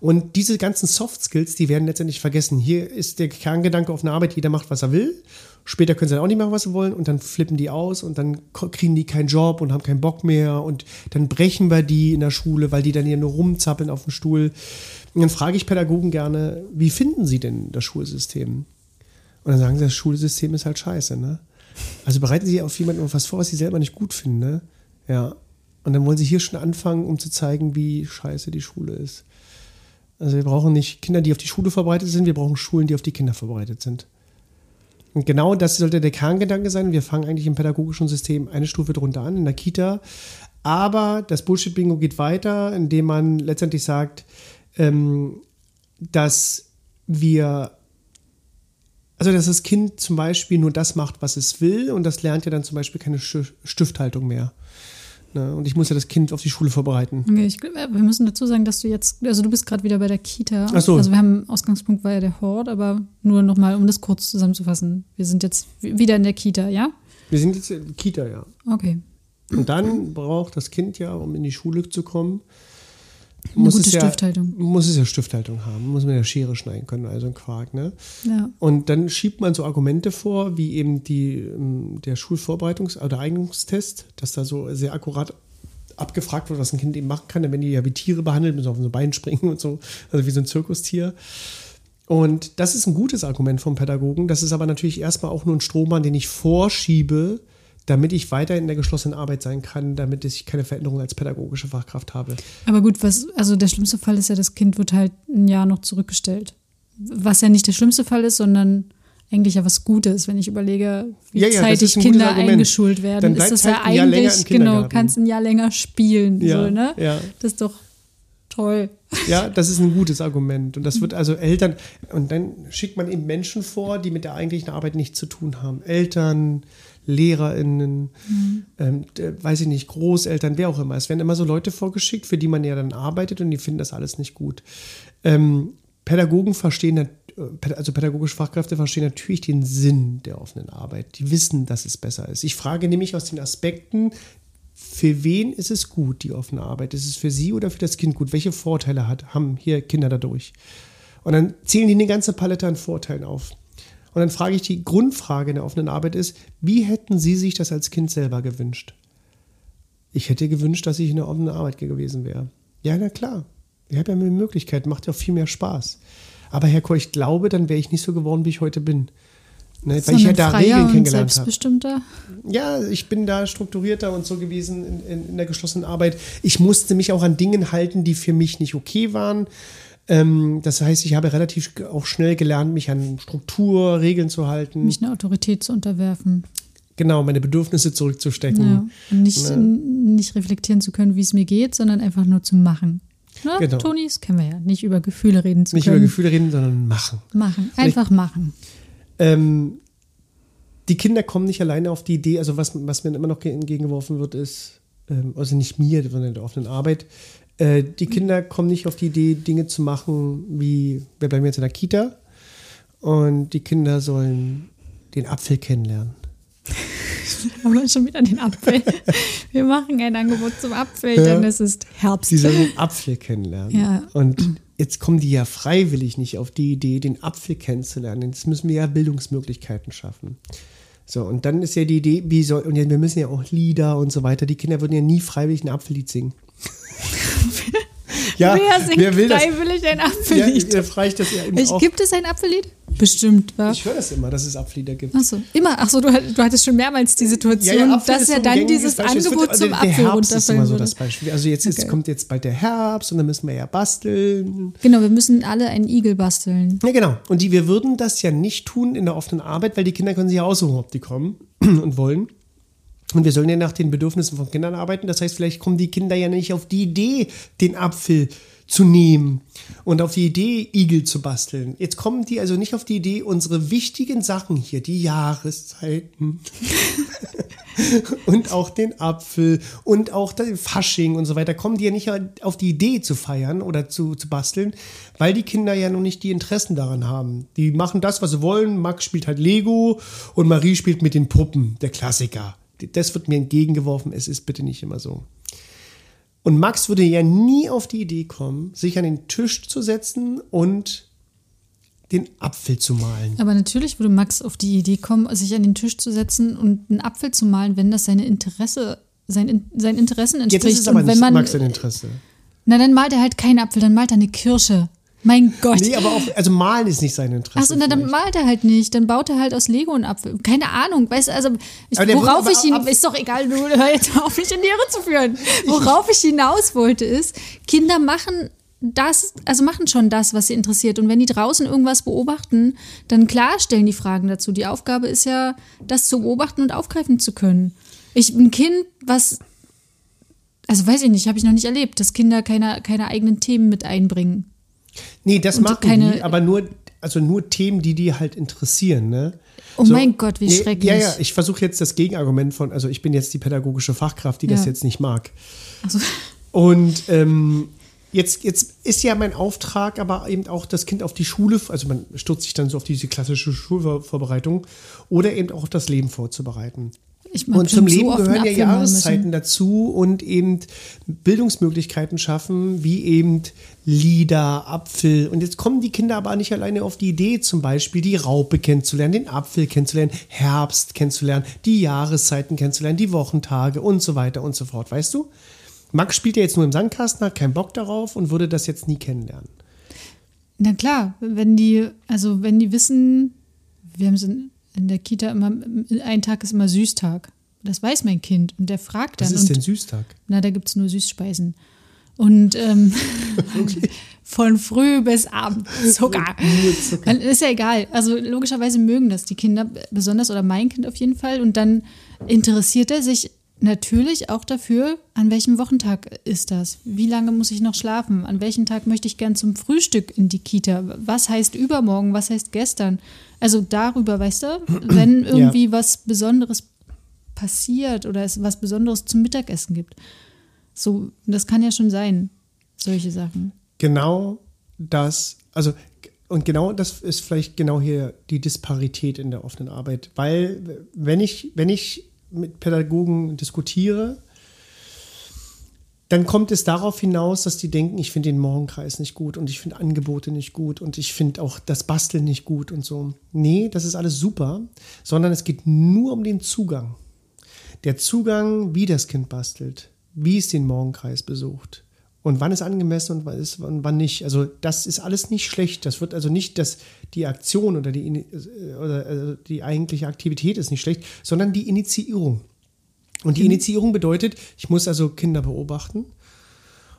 Und diese ganzen Soft Skills, die werden letztendlich vergessen. Hier ist der Kerngedanke auf einer Arbeit, jeder macht, was er will. Später können sie dann auch nicht machen, was sie wollen und dann flippen die aus und dann kriegen die keinen Job und haben keinen Bock mehr und dann brechen wir die in der Schule, weil die dann hier nur rumzappeln auf dem Stuhl. Und dann frage ich Pädagogen gerne, wie finden sie denn das Schulsystem? Und dann sagen sie, das Schulsystem ist halt scheiße, ne? Also bereiten sie auf jemanden was vor, was sie selber nicht gut finden, ne? Ja. Und dann wollen sie hier schon anfangen, um zu zeigen, wie scheiße die Schule ist. Also wir brauchen nicht Kinder, die auf die Schule vorbereitet sind, wir brauchen Schulen, die auf die Kinder vorbereitet sind. Und genau das sollte der Kerngedanke sein. Wir fangen eigentlich im pädagogischen System eine Stufe drunter an, in der Kita. Aber das Bullshit-Bingo geht weiter, indem man letztendlich sagt, ähm, dass wir, also dass das Kind zum Beispiel nur das macht, was es will und das lernt ja dann zum Beispiel keine Stifthaltung mehr. Ne? Und ich muss ja das Kind auf die Schule vorbereiten. Okay, ich, wir müssen dazu sagen, dass du jetzt, also du bist gerade wieder bei der Kita. Ach so. Also wir haben, Ausgangspunkt war ja der Hort, aber nur nochmal, um das kurz zusammenzufassen. Wir sind jetzt wieder in der Kita, ja? Wir sind jetzt in der Kita, ja. Okay. Und dann braucht das Kind ja, um in die Schule zu kommen, Eine muss gute es ja, Stifthaltung. Muss es ja Stifthaltung haben, muss man ja Schere schneiden können, also ein Quark, ne? Ja. Und dann schiebt man so Argumente vor, wie eben die, ähm, der Schulvorbereitungs- oder Eignungstest, dass da so sehr akkurat abgefragt wird, was ein Kind eben machen kann. Denn wenn die ja wie Tiere behandelt, müssen sie auf so Bein springen und so, also wie so ein Zirkustier. Und das ist ein gutes Argument vom Pädagogen. Das ist aber natürlich erstmal auch nur ein Strohmann, den ich vorschiebe, damit ich weiter in der geschlossenen Arbeit sein kann, damit ich keine Veränderung als pädagogische Fachkraft habe. Aber gut, was, also der schlimmste Fall ist ja, das Kind wird halt ein Jahr noch zurückgestellt. Was ja nicht der schlimmste Fall ist, sondern eigentlich ja was Gutes, wenn ich überlege, wie Ja, ja, zeitig ein Kinder eingeschult werden. Dann ist das ja halt länger eigentlich, genau, kannst ein Jahr länger spielen. Ja, so, ne? ja. Das ist doch toll. Ja, das ist ein gutes Argument. Und das wird also Eltern, und dann schickt man eben Menschen vor, die mit der eigentlichen Arbeit nichts zu tun haben. Eltern, LehrerInnen, ähm, äh, weiß ich nicht, Großeltern, wer auch immer. Es werden immer so Leute vorgeschickt, für die man ja dann arbeitet und die finden das alles nicht gut. Ähm, Pädagogen verstehen, äh, also pädagogische Fachkräfte verstehen natürlich den Sinn der offenen Arbeit. Die wissen, dass es besser ist. Ich frage nämlich aus den Aspekten, für wen ist es gut, die offene Arbeit? Ist es für sie oder für das Kind gut? Welche Vorteile hat, haben hier Kinder dadurch? Und dann zählen die eine ganze Palette an Vorteilen auf. Und dann frage ich, die Grundfrage in der offenen Arbeit ist, wie hätten Sie sich das als Kind selber gewünscht? Ich hätte gewünscht, dass ich in der offenen Arbeit gewesen wäre. Ja, na klar. Ich habe ja mehr Möglichkeiten, macht ja auch viel mehr Spaß. Aber Herr Koch, ich glaube, dann wäre ich nicht so geworden, wie ich heute bin. Ne, weil ich ja Sondern da Regeln kennengelernt habe. Ja, ich bin da strukturierter und so gewesen in, in, in der geschlossenen Arbeit. Ich musste mich auch an Dingen halten, die für mich nicht okay waren. Ähm, das heißt, ich habe relativ auch schnell gelernt, mich an Struktur, Regeln zu halten. Mich einer Autorität zu unterwerfen. genau, meine Bedürfnisse zurückzustecken. Ja. Und nicht, Ne. nicht reflektieren zu können, wie es mir geht, sondern einfach nur zu machen. Ne? Genau. Toni, das kennen wir ja. Nicht über Gefühle reden zu Nicht über können. Gefühle reden, sondern machen. Machen. Einfach machen. Ähm, die Kinder kommen nicht alleine auf die Idee, also was, was mir immer noch ge- entgegengeworfen wird, ist, ähm, also nicht mir, sondern in der offenen Arbeit, äh, die Kinder kommen nicht auf die Idee, Dinge zu machen, wie, wir bleiben jetzt in der Kita und die Kinder sollen den Apfel kennenlernen. Aber schon wieder den Apfel. Wir machen ein Angebot zum Apfel, Ja. denn es ist Herbst. Sie sollen den Apfel kennenlernen. Ja. Und jetzt kommen die ja freiwillig nicht auf die Idee, den Apfel kennenzulernen. Jetzt müssen wir ja Bildungsmöglichkeiten schaffen. So, und dann ist ja die Idee, wie soll, und ja, wir müssen ja auch Lieder und so weiter. Die Kinder würden ja nie freiwillig ein Apfellied singen. ja, Wer singt wer will das? freiwillig ein Ja, Apfellied? da frage ich das ja eben Ich, gibt es ein Apfellied? Bestimmt, wa? Ich höre das immer, dass es Apfellieder gibt. Achso, immer. Achso, du, du hattest schon mehrmals die Situation, dass ist ja so ein dann dieses Beispiel. Wird- Angebot zum Apfel Herbst ist immer so das Beispiel. Also jetzt, jetzt Okay. kommt jetzt bald der Herbst und dann müssen wir ja basteln. Genau, wir müssen alle einen Igel basteln. Ja, genau. Und die, wir würden das ja nicht tun in der offenen Arbeit, weil die Kinder können sich ja aussuchen, ob die kommen und wollen. Und wir sollen ja nach den Bedürfnissen von Kindern arbeiten. Das heißt, vielleicht kommen die Kinder ja nicht auf die Idee, den Apfel zu nehmen und auf die Idee, Igel zu basteln. Jetzt kommen die also nicht auf die Idee, unsere wichtigen Sachen hier, die Jahreszeiten und auch den Apfel und auch den Fasching und so weiter, kommen die ja nicht auf die Idee zu feiern oder zu, zu basteln, weil die Kinder ja noch nicht die Interessen daran haben. Die machen das, was sie wollen. Max spielt halt Lego und Marie spielt mit den Puppen, der Klassiker. Das wird mir entgegengeworfen, es ist bitte nicht immer so. Und Max würde ja nie auf die Idee kommen, sich an den Tisch zu setzen und den Apfel zu malen. Aber natürlich würde Max auf die Idee kommen, sich an den Tisch zu setzen und einen Apfel zu malen, wenn das seine Interesse, sein, In- seinen Interessen Jetzt entspricht. ist es aber und wenn nicht man, Max sein Interesse. na, dann malt er halt keinen Apfel, dann malt er eine Kirsche. Mein Gott. Nee, aber auch, also malen ist nicht sein Interesse. Achso, na, dann vielleicht. malt er halt nicht. Dann baut er halt aus Lego einen Apfel. Keine Ahnung, weißt du, also ich, worauf ich ihn, ist doch egal, du hör jetzt auf, mich in die Irre zu führen. Worauf ich hinaus wollte, ist, Kinder machen das, also machen schon das, was sie interessiert. Und wenn die draußen irgendwas beobachten, dann klar stellen die Fragen dazu. Die Aufgabe ist ja, das zu beobachten und aufgreifen zu können. Ich ein Kind, was, also weiß ich nicht, habe ich noch nicht erlebt, dass Kinder keine, keine eigenen Themen mit einbringen. Nee, das Und machen keine- die, aber nur, also nur Themen, die die halt interessieren, ne? Oh mein Gott, wie schrecklich. Ja, ja, ich versuche jetzt das Gegenargument von, also ich bin jetzt die pädagogische Fachkraft, die das Ja. jetzt nicht mag. Also, Und ähm, jetzt, jetzt ist ja mein Auftrag aber eben auch das Kind auf die Schule, also man stürzt sich dann so auf diese klassische Schulvorbereitung oder eben auch auf das Leben vorzubereiten. Und zum so Leben einen gehören ja Jahreszeiten müssen. dazu und eben Bildungsmöglichkeiten schaffen, wie eben Lieder, Apfel. Und jetzt kommen die Kinder aber nicht alleine auf die Idee, zum Beispiel die Raupe kennenzulernen, den Apfel kennenzulernen, Herbst kennenzulernen, die Jahreszeiten kennenzulernen, die Wochentage und so weiter und so fort. Weißt du? Max spielt ja jetzt nur im Sandkasten, hat keinen Bock darauf und würde das jetzt nie kennenlernen. Na klar, wenn die, also wenn die wissen, wir haben so in in der Kita immer, ein Tag ist immer Süßtag. Das weiß mein Kind und der fragt dann. Was ist und, denn Süßtag? Na, da gibt es nur Süßspeisen. Und ähm, von früh bis abend Zucker. Zucker. Ist ja egal. Also logischerweise mögen das die Kinder besonders oder mein Kind auf jeden Fall. Und dann interessiert er sich natürlich auch dafür, an welchem Wochentag ist das? Wie lange muss ich noch schlafen? An welchem Tag möchte ich gern zum Frühstück in die Kita? Was heißt übermorgen? Was heißt gestern? Also darüber, weißt du, wenn irgendwie was Besonderes passiert oder es was Besonderes zum Mittagessen gibt. So, das kann ja schon sein, solche Sachen. Genau das, also und genau das ist vielleicht genau hier die Disparität in der offenen Arbeit, weil wenn ich wenn ich mit Pädagogen diskutiere, dann kommt es darauf hinaus, dass die denken, ich finde den Morgenkreis nicht gut und ich finde Angebote nicht gut und ich finde auch das Basteln nicht gut und so. Nee, das ist alles super, sondern es geht nur um den Zugang. Der Zugang, wie das Kind bastelt, wie es den Morgenkreis besucht und wann ist angemessen und wann, ist, und wann nicht. Also das ist alles nicht schlecht. Das wird also nicht, dass die Aktion oder die, äh, oder also die eigentliche Aktivität ist nicht schlecht, sondern die Initiierung. Und die Initiierung bedeutet, ich muss also Kinder beobachten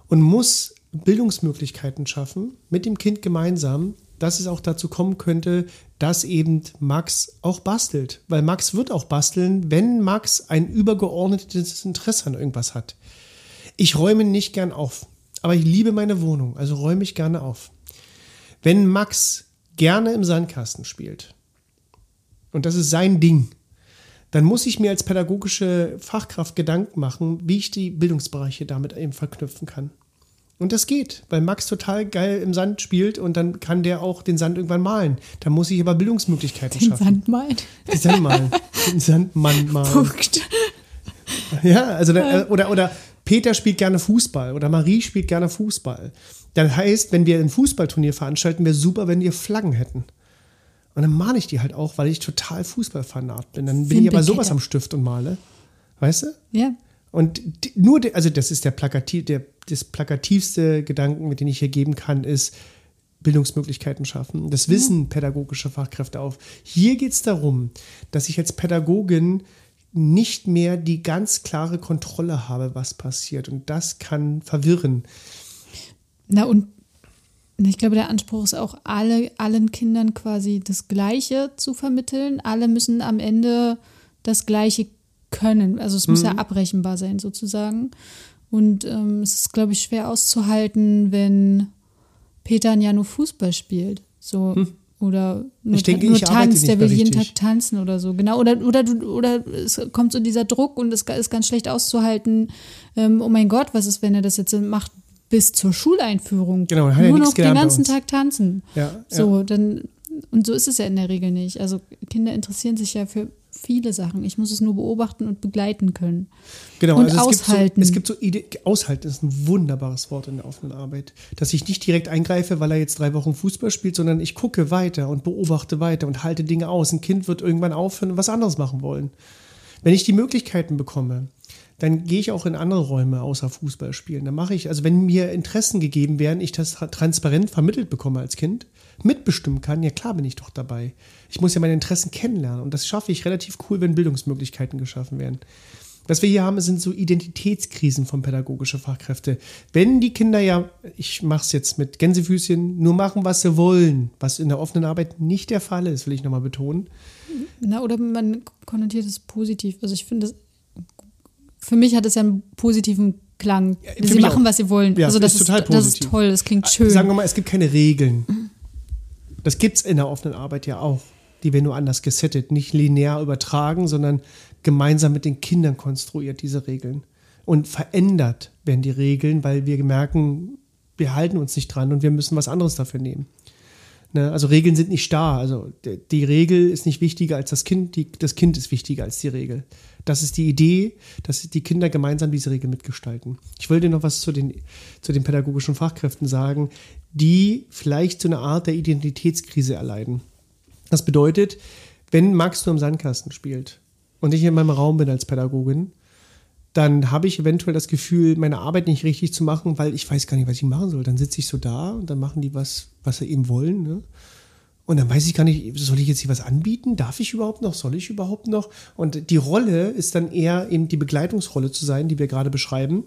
und muss Bildungsmöglichkeiten schaffen mit dem Kind gemeinsam, dass es auch dazu kommen könnte, dass eben Max auch bastelt. Weil Max wird auch basteln, wenn Max ein übergeordnetes Interesse an irgendwas hat. Ich räume nicht gern auf, aber ich liebe meine Wohnung, also räume ich gerne auf. Wenn Max gerne im Sandkasten spielt, und das ist sein Ding, dann muss ich mir als pädagogische Fachkraft Gedanken machen, wie ich die Bildungsbereiche damit eben verknüpfen kann. Und das geht, weil Max total geil im Sand spielt und dann kann der auch den Sand irgendwann malen. Da muss ich aber Bildungsmöglichkeiten Den schaffen. Sand malen. Den Sand malen. Den Sandmann malen. Punkt. Ja, also da, oder, oder Peter spielt gerne Fußball oder Marie spielt gerne Fußball. Dann heißt, wenn wir ein Fußballturnier veranstalten, wäre super, wenn wir Flaggen hätten. Und dann male ich die halt auch, weil ich total Fußballfanat bin. Dann bin ich aber sowas Peter. am Stift und male. Weißt du? Ja. Und die, nur, de, also das ist der plakativ, der, das plakativste Gedanken, mit dem ich hier geben kann, ist Bildungsmöglichkeiten schaffen. Das wissen pädagogische Fachkräfte auf. Hier geht es darum, dass ich als Pädagogin nicht mehr die ganz klare Kontrolle habe, was passiert. Und das kann verwirren. Na und ich glaube, der Anspruch ist auch, alle, allen Kindern quasi das Gleiche zu vermitteln. Alle müssen am Ende das Gleiche können. Also es muss ja abrechenbar sein sozusagen. Und ähm, es ist, glaube ich, schwer auszuhalten, wenn Peter ein Jahr nur Fußball spielt. So. Oder nur, Ich denke, nur ich nicht der will jeden. Tag tanzen oder so. Genau. Oder, oder, oder es kommt so dieser Druck und es ist ganz schlecht auszuhalten. Ähm, oh mein Gott, was ist, wenn er das jetzt macht bis zur Schuleinführung? Genau, hat Nur nichts noch den ganzen. Tag tanzen. Ja, So, dann, und so ist es ja in der Regel nicht. Also Kinder interessieren sich ja für viele Sachen. Ich muss es nur beobachten und begleiten können. Genau, Und also es aushalten. Gibt so, es gibt so aushalten ist ein wunderbares Wort in der offenen Arbeit, dass ich nicht direkt eingreife, weil er jetzt drei Wochen Fußball spielt, sondern ich gucke weiter und beobachte weiter und halte Dinge aus. Ein Kind wird irgendwann aufhören und was anderes machen wollen. Wenn ich die Möglichkeiten bekomme, dann gehe ich auch in andere Räume außer Fußball spielen. Dann mache ich, also wenn mir Interessen gegeben werden, ich das tra- transparent vermittelt bekomme als Kind, mitbestimmen kann, ja klar bin ich doch dabei. Ich muss ja meine Interessen kennenlernen und das schaffe ich relativ cool, wenn Bildungsmöglichkeiten geschaffen werden. Was wir hier haben, sind so Identitätskrisen von pädagogischer Fachkräfte. Wenn die Kinder ja, ich mache es jetzt mit Gänsefüßchen, nur machen, was sie wollen, was in der offenen Arbeit nicht der Fall ist, will ich nochmal betonen. Na, oder man konnotiert es positiv. Also ich finde, für mich hat es ja einen positiven Klang. für sie machen, auch. was sie wollen. Ja, also das ist ist, total das ist toll, das klingt schön. Sagen wir mal, es gibt keine Regeln. Das gibt es in der offenen Arbeit ja auch. Die werden nur anders gesettet, nicht linear übertragen, sondern gemeinsam mit den Kindern konstruiert, diese Regeln. Und verändert werden die Regeln, weil wir merken, wir halten uns nicht dran und wir müssen was anderes dafür nehmen. Ne? Also Regeln sind nicht starr. Also die Regel ist nicht wichtiger als das Kind, die, das Kind ist wichtiger als die Regel. Das ist die Idee, dass die Kinder gemeinsam diese Regel mitgestalten. Ich wollte noch was zu den, zu den pädagogischen Fachkräften sagen, die vielleicht so eine Art der Identitätskrise erleiden. Das bedeutet, wenn Max nur im Sandkasten spielt und ich in meinem Raum bin als Pädagogin, dann habe ich eventuell das Gefühl, meine Arbeit nicht richtig zu machen, weil ich weiß gar nicht, was ich machen soll. Dann sitze ich so da und dann machen die was, was sie eben wollen. Ne? Und dann weiß ich gar nicht, soll ich jetzt hier was anbieten? Darf ich überhaupt noch? Soll ich überhaupt noch? Und die Rolle ist dann eher eben die Begleitungsrolle zu sein, die wir gerade beschreiben.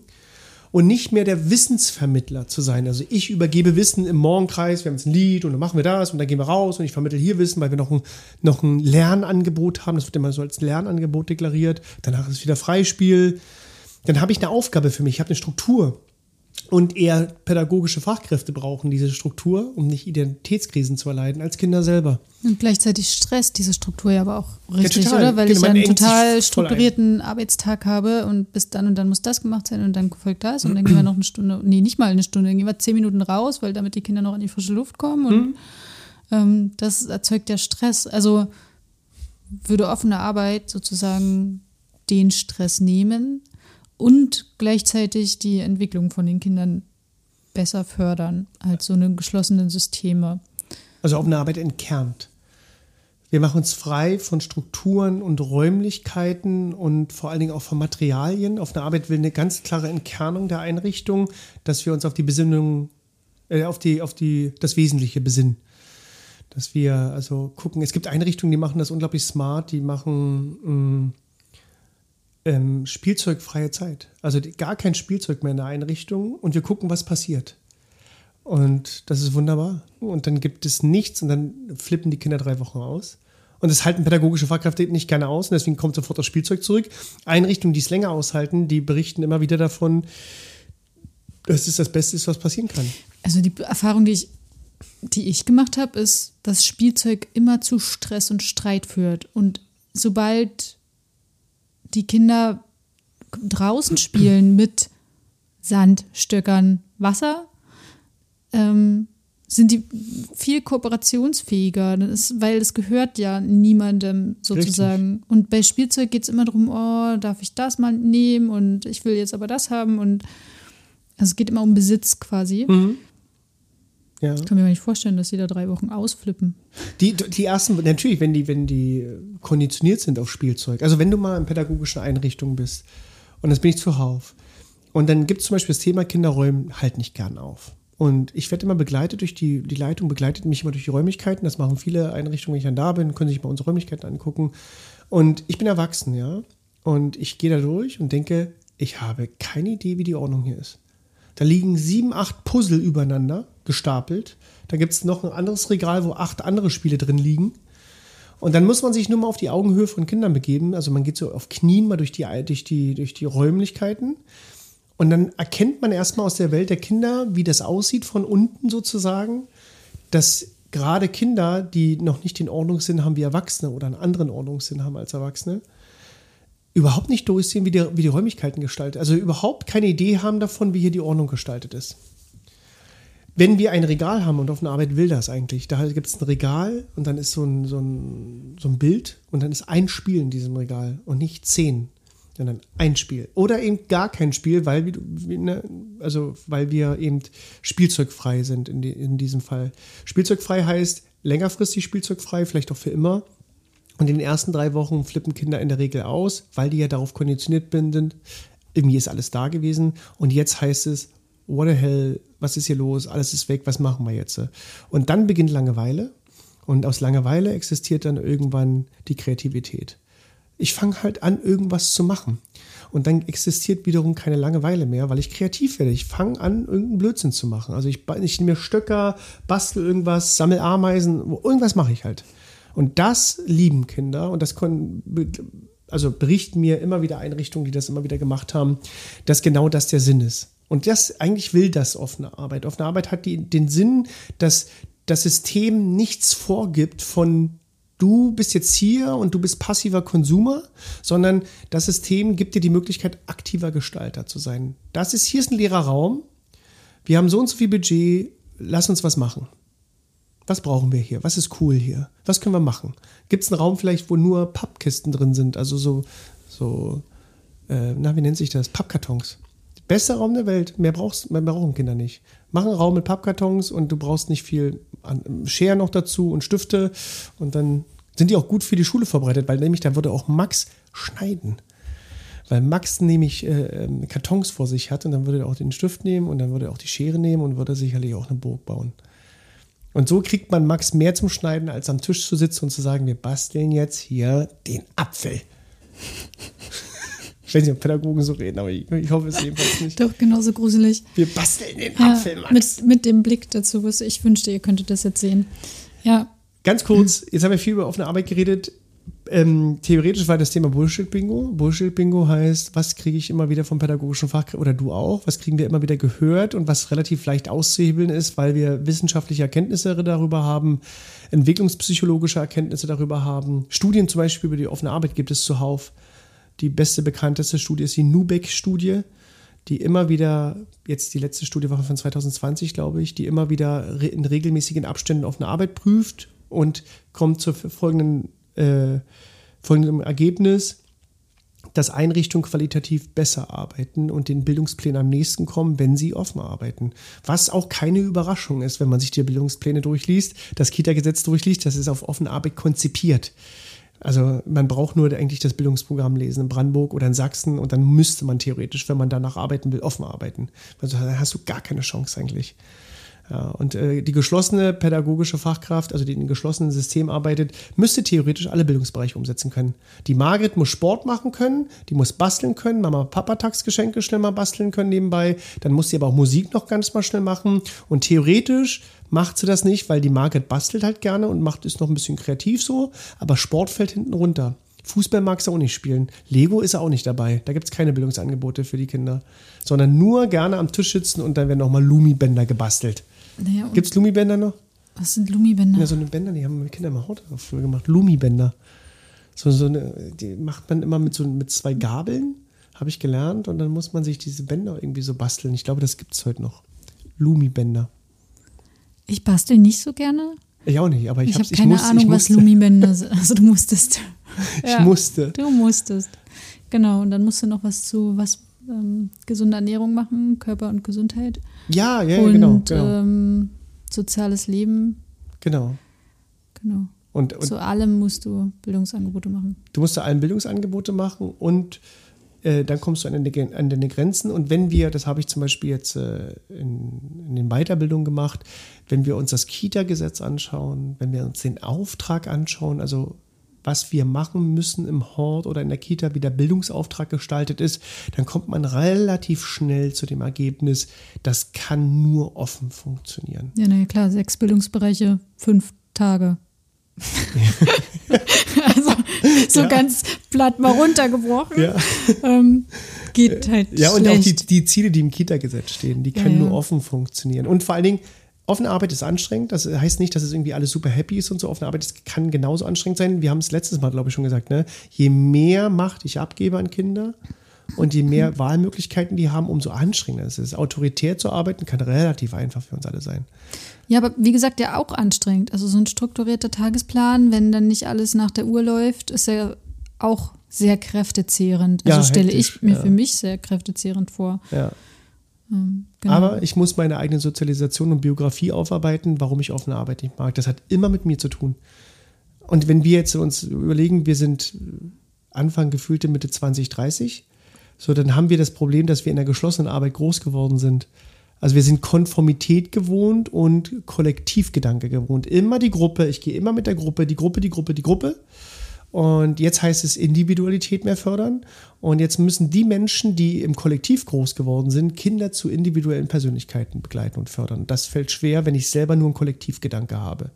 Und nicht mehr der Wissensvermittler zu sein. Also ich übergebe Wissen im Morgenkreis, wir haben jetzt ein Lied und dann machen wir das und dann gehen wir raus und ich vermittle hier Wissen, weil wir noch ein, noch ein Lernangebot haben. Das wird immer so als Lernangebot deklariert. Danach ist wieder Freispiel. Dann habe ich eine Aufgabe für mich, ich habe eine Struktur und eher pädagogische Fachkräfte brauchen diese Struktur, um nicht Identitätskrisen zu erleiden, als Kinder selber. Und gleichzeitig stresst diese Struktur ja aber auch richtig, ja, oder? Weil genau, ich einen total strukturierten Arbeitstag habe und bis dann und dann muss das gemacht sein und dann folgt das und dann gehen wir noch eine Stunde, nee, nicht mal eine Stunde, dann gehen wir zehn Minuten raus, weil damit die Kinder noch in die frische Luft kommen und mhm. ähm, das erzeugt ja Stress. Also würde offene Arbeit sozusagen den Stress nehmen und gleichzeitig die Entwicklung von den Kindern besser fördern als so eine geschlossenen Systeme. Also offene Arbeit entkernt. Wir machen uns frei von Strukturen und Räumlichkeiten und vor allen Dingen auch von Materialien. Auf eine Arbeit will eine ganz klare Entkernung der Einrichtung, dass wir uns auf die Besinnung, äh, auf, die, auf die, das Wesentliche besinnen. Dass wir also gucken, es gibt Einrichtungen, die machen das unglaublich smart, die machen mm, ähm, spielzeugfreie Zeit. Also gar kein Spielzeug mehr in der Einrichtung und wir gucken, was passiert. Und das ist wunderbar. Und dann gibt es nichts und dann flippen die Kinder drei Wochen aus. Und das halten pädagogische Fachkräfte nicht gerne aus und deswegen kommt sofort das Spielzeug zurück. Einrichtungen, die es länger aushalten, die berichten immer wieder davon, dass es das Beste ist, was passieren kann. Also die Erfahrung, die ich, die ich gemacht habe, ist, dass Spielzeug immer zu Stress und Streit führt. Und sobald die Kinder draußen spielen mit Sand, Stöckern, Wasser, ähm, sind die viel kooperationsfähiger, ist, weil es gehört ja niemandem sozusagen. Richtig. Und bei Spielzeug geht es immer darum, oh, darf ich das mal nehmen und ich will jetzt aber das haben und also es geht immer um Besitz quasi. Mhm. Ja. Ich kann mir nicht vorstellen, dass sie da drei Wochen ausflippen. Die, die ersten, natürlich, wenn die, wenn die konditioniert sind auf Spielzeug. Also wenn du mal in pädagogischen Einrichtungen bist, und das bin ich zuhauf, und dann gibt es zum Beispiel das Thema Kinderräumen halt nicht gern auf. Und ich werde immer begleitet durch die, die Leitung, begleitet mich immer durch die Räumlichkeiten. Das machen viele Einrichtungen, wenn ich dann da bin, können sich mal unsere Räumlichkeiten angucken. Und ich bin erwachsen, ja. Und ich gehe da durch und denke, ich habe keine Idee, wie die Ordnung hier ist. Da liegen sieben, acht Puzzle übereinander gestapelt. Da gibt es noch ein anderes Regal, wo acht andere Spiele drin liegen. Und dann muss man sich nur mal auf die Augenhöhe von Kindern begeben. Also man geht so auf Knien mal durch die, durch die, durch die Räumlichkeiten. Und dann erkennt man erstmal aus der Welt der Kinder, wie das aussieht von unten sozusagen, dass gerade Kinder, die noch nicht den Ordnungssinn haben wie Erwachsene oder einen anderen Ordnungssinn haben als Erwachsene, überhaupt nicht durchsehen, wie die, wie die Räumlichkeiten gestaltet. Also überhaupt keine Idee haben davon, wie hier die Ordnung gestaltet ist. Wenn wir ein Regal haben und auf einer Arbeit will das eigentlich, da gibt es ein Regal und dann ist so ein, so, ein, so ein Bild und dann ist ein Spiel in diesem Regal und nicht zehn, sondern ein Spiel. Oder eben gar kein Spiel, weil wir, ne, also weil wir eben spielzeugfrei sind in, die, in diesem Fall. Spielzeugfrei heißt längerfristig spielzeugfrei, vielleicht auch für immer. Und in den ersten drei Wochen flippen Kinder in der Regel aus, weil die ja darauf konditioniert sind. Irgendwie ist alles da gewesen. Und jetzt heißt es, what the hell, was ist hier los? Alles ist weg, was machen wir jetzt? Und dann beginnt Langeweile. Und aus Langeweile existiert dann irgendwann die Kreativität. Ich fange halt an, irgendwas zu machen. Und dann existiert wiederum keine Langeweile mehr, weil ich kreativ werde. Ich fange an, irgendeinen Blödsinn zu machen. Also ich, ich nehme Stöcker, bastel irgendwas, sammle Ameisen, irgendwas mache ich halt. Und das lieben Kinder und das können, also berichten mir immer wieder Einrichtungen, die das immer wieder gemacht haben, dass genau das der Sinn ist. Und das eigentlich will das offene Arbeit. Offene Arbeit hat die, den Sinn, dass das System nichts vorgibt von du bist jetzt hier und du bist passiver Konsumer, sondern das System gibt dir die Möglichkeit, aktiver Gestalter zu sein. Das ist, hier ist ein leerer Raum. Wir haben so und so viel Budget, lass uns was machen. Was brauchen wir hier? Was ist cool hier? Was können wir machen? Gibt es einen Raum vielleicht, wo nur Pappkisten drin sind? Also so, so äh, na, wie nennt sich das? Pappkartons. Bester Raum der Welt. Mehr, brauchst, mehr brauchen Kinder nicht. Mach einen Raum mit Pappkartons und du brauchst nicht viel Scheren noch dazu und Stifte. Und dann sind die auch gut für die Schule vorbereitet, weil nämlich da würde auch Max schneiden. Weil Max nämlich äh, ähm, Kartons vor sich hat und dann würde er auch den Stift nehmen und dann würde er auch die Schere nehmen und würde sicherlich auch eine Burg bauen. Und so kriegt man Max mehr zum Schneiden, als am Tisch zu sitzen und zu sagen, wir basteln jetzt hier den Apfel. Ich weiß nicht, ob Pädagogen so reden, aber ich, ich hoffe es jedenfalls nicht. Doch, genauso gruselig. Wir basteln den Apfel, Max. Mit, mit dem Blick dazu, was ich wünschte, ihr könntet das jetzt sehen. Ja. Ganz kurz, jetzt haben wir viel über offene Arbeit geredet. Ähm, theoretisch war das Thema Bullshit-Bingo. Bullshit-Bingo heißt, was kriege ich immer wieder vom pädagogischen Fachkräften oder du auch, was kriegen wir immer wieder gehört und was relativ leicht auszuhebeln ist, weil wir wissenschaftliche Erkenntnisse darüber haben, entwicklungspsychologische Erkenntnisse darüber haben. Studien zum Beispiel über die offene Arbeit gibt es zuhauf. Die beste, bekannteste Studie ist die Nubeck-Studie, die immer wieder, jetzt die letzte Studie war von 2020, glaube ich, die immer wieder in regelmäßigen Abständen offene Arbeit prüft und kommt zu folgenden, äh, folgendem Ergebnis, dass Einrichtungen qualitativ besser arbeiten und den Bildungsplänen am nächsten kommen, wenn sie offen arbeiten. Was auch keine Überraschung ist, wenn man sich die Bildungspläne durchliest, das Kita-Gesetz durchliest, das ist auf offene Arbeit konzipiert. Also man braucht nur eigentlich das Bildungsprogramm lesen in Brandenburg oder in Sachsen und dann müsste man theoretisch, wenn man danach arbeiten will, offen arbeiten. Also dann hast du gar keine Chance eigentlich. Ja, und äh, die geschlossene pädagogische Fachkraft, also die in einem geschlossenen System arbeitet, müsste theoretisch alle Bildungsbereiche umsetzen können. Die Margret muss Sport machen können, die muss basteln können, Mama Papa Tagsgeschenke schnell mal basteln können nebenbei, dann muss sie aber auch Musik noch ganz mal schnell machen und theoretisch macht sie das nicht, weil die Margret bastelt halt gerne und macht ist noch ein bisschen kreativ so, aber Sport fällt hinten runter. Fußball mag sie auch nicht spielen. Lego ist auch nicht dabei. Da gibt es keine Bildungsangebote für die Kinder. Sondern nur gerne am Tisch sitzen und dann werden nochmal Lumi-Bänder gebastelt. Naja, Gibt es Lumibänder noch? Was sind Lumibänder? Ja, so eine Bänder, die haben meine Kinder immer Haut früher gemacht. Lumibänder. So, so eine, die macht man immer mit so mit zwei Gabeln, habe ich gelernt, und dann muss man sich diese Bänder irgendwie so basteln. Ich glaube, das gibt es heute noch. Lumibänder. Ich bastel nicht so gerne. Ich auch nicht, aber ich, ich habe keine musste, Ahnung, was Lumibänder sind. Also du musstest. ja, ich musste. Du musstest. Genau, und dann musst du noch was zu was ähm, gesunde Ernährung machen, Körper und Gesundheit. Ja, ja, und, genau. genau. Ähm, soziales Leben. Genau. Genau. Und, und, zu allem musst du Bildungsangebote machen. Du musst zu allem Bildungsangebote machen und äh, dann kommst du an deine, an deine, Grenzen. Und wenn wir, das habe ich zum Beispiel jetzt äh, in, in den Weiterbildungen gemacht, wenn wir uns das Kita-Gesetz anschauen, wenn wir uns den Auftrag anschauen, also was wir machen müssen im Hort oder in der Kita, wie der Bildungsauftrag gestaltet ist, dann kommt man relativ schnell zu dem Ergebnis, das kann nur offen funktionieren. Ja, naja, klar, sechs Bildungsbereiche, fünf Tage. also so ja. ganz platt mal runtergebrochen. Ja. Ähm, geht halt Ja, und schlecht. auch die, die Ziele, die im Kita-Gesetz stehen, die können ja, nur offen funktionieren. Und vor allen Dingen, Offene Arbeit ist anstrengend. Das heißt nicht, dass es irgendwie alles super happy ist und so. Offene Arbeit kann genauso anstrengend sein. Wir haben es letztes Mal, glaube ich, schon gesagt. Ne? Je mehr Macht ich abgebe an Kinder und je mehr. Wahlmöglichkeiten die haben, umso anstrengender ist es. Autoritär zu arbeiten kann relativ einfach für uns alle sein. Ja, aber wie gesagt, ja auch anstrengend. Also so ein strukturierter Tagesplan, wenn dann nicht alles nach der Uhr läuft, ist ja auch sehr kräftezehrend. Also ja, stelle hektisch, ich mir ja. für mich sehr kräftezehrend vor. Ja. Ähm, genau. Aber ich muss meine eigene Sozialisation und Biografie aufarbeiten, warum ich offene Arbeit nicht mag. Das hat immer mit mir zu tun. Und wenn wir jetzt uns überlegen, wir sind Anfang gefühlte Mitte 20, 30, so dann haben wir das Problem, dass wir in der geschlossenen Arbeit groß geworden sind. Also wir sind Konformität gewohnt und Kollektivgedanke gewohnt. Immer die Gruppe, ich gehe immer mit der Gruppe, die Gruppe, die Gruppe, die Gruppe. Und jetzt heißt es Individualität mehr fördern. Und jetzt müssen die Menschen, die im Kollektiv groß geworden sind, Kinder zu individuellen Persönlichkeiten begleiten und fördern. Das fällt schwer, wenn ich selber nur einen Kollektivgedanke habe.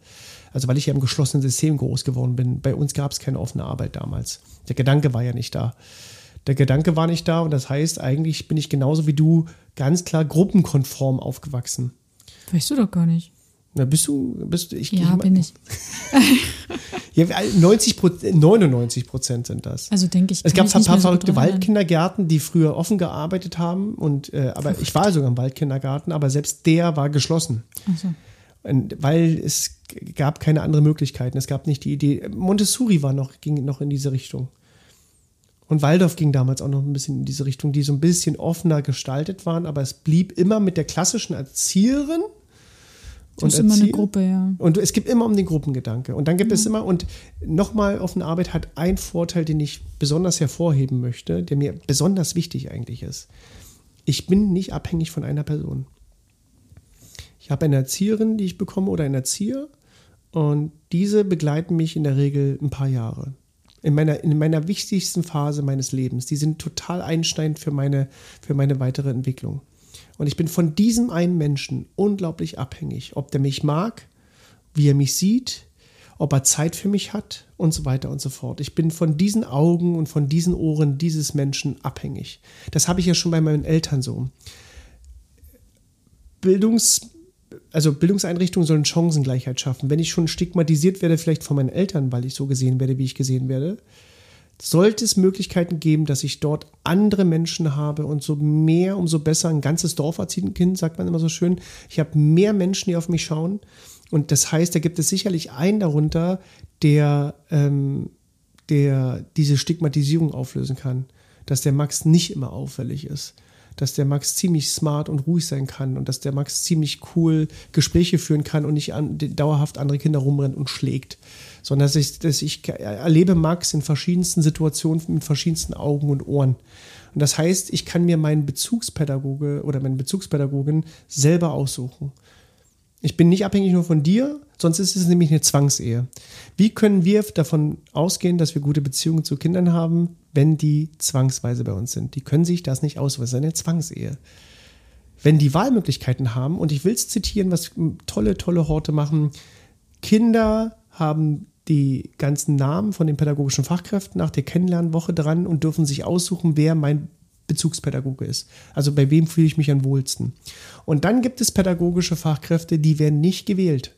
Also weil ich ja im geschlossenen System groß geworden bin. Bei uns gab es keine offene Arbeit damals. Der Gedanke war ja nicht da. Der Gedanke war nicht da und das heißt, eigentlich bin ich genauso wie du ganz klar gruppenkonform aufgewachsen. Weißt du doch gar nicht. Na, bist du, bist du, ich Ja, ich bin ich. ja, 90 99 Prozent sind das. Also denke ich. Es gab ein paar verrückte so Waldkindergärten, die früher offen gearbeitet haben. Und, äh, aber ich war sogar im Waldkindergarten, aber selbst der war geschlossen. Ach so. weil es gab keine andere Möglichkeiten. Es gab nicht die Idee. Montessori war noch, ging noch in diese Richtung. Und Waldorf ging damals auch noch ein bisschen in diese Richtung, die so ein bisschen offener gestaltet waren, aber es blieb immer mit der klassischen Erzieherin. Das ist immer eine Gruppe, ja. Und es gibt immer um den Gruppengedanke. Und dann gibt ja. es immer, und nochmal, offene Arbeit hat einen Vorteil, den ich besonders hervorheben möchte, der mir besonders wichtig eigentlich ist. Ich bin nicht abhängig von einer Person. Ich habe eine Erzieherin, die ich bekomme, oder einen Erzieher, und diese begleiten mich in der Regel ein paar Jahre in meiner, in meiner wichtigsten Phase meines Lebens. Die sind total einschneidend für meine, für meine weitere Entwicklung. Und ich bin von diesem einen Menschen unglaublich abhängig, ob der mich mag, wie er mich sieht, ob er Zeit für mich hat und so weiter und so fort. Ich bin von diesen Augen und von diesen Ohren dieses Menschen abhängig. Das habe ich ja schon bei meinen Eltern so. Bildungs also Bildungseinrichtungen sollen Chancengleichheit schaffen. Wenn ich schon stigmatisiert werde, vielleicht von meinen Eltern, weil ich so gesehen werde, wie ich gesehen werde, sollte es Möglichkeiten geben, dass ich dort andere Menschen habe und so mehr, umso besser. Ein ganzes Dorf erzieht Kind, sagt man immer so schön. Ich habe mehr Menschen, die auf mich schauen. Und das heißt, da gibt es sicherlich einen darunter, der, ähm, der diese Stigmatisierung auflösen kann. Dass der Max nicht immer auffällig ist dass der Max ziemlich smart und ruhig sein kann und dass der Max ziemlich cool Gespräche führen kann und nicht an, dauerhaft andere Kinder rumrennt und schlägt. Sondern dass ich, dass ich erlebe Max in verschiedensten Situationen mit verschiedensten Augen und Ohren. Und das heißt, ich kann mir meinen Bezugspädagoge oder meine Bezugspädagogin selber aussuchen. Ich bin nicht abhängig nur von dir, sonst ist es nämlich eine Zwangsehe. Wie können wir davon ausgehen, dass wir gute Beziehungen zu Kindern haben, wenn die zwangsweise bei uns sind? Die können sich das nicht ausweisen, eine Zwangsehe. Wenn die Wahlmöglichkeiten haben, und ich will es zitieren, was tolle, tolle Horte machen, Kinder haben die ganzen Namen von den pädagogischen Fachkräften nach der Kennenlernwoche dran und dürfen sich aussuchen, wer mein Bezugspädagoge ist. Also bei wem fühle ich mich am wohlsten. Und dann gibt es pädagogische Fachkräfte, die werden nicht gewählt.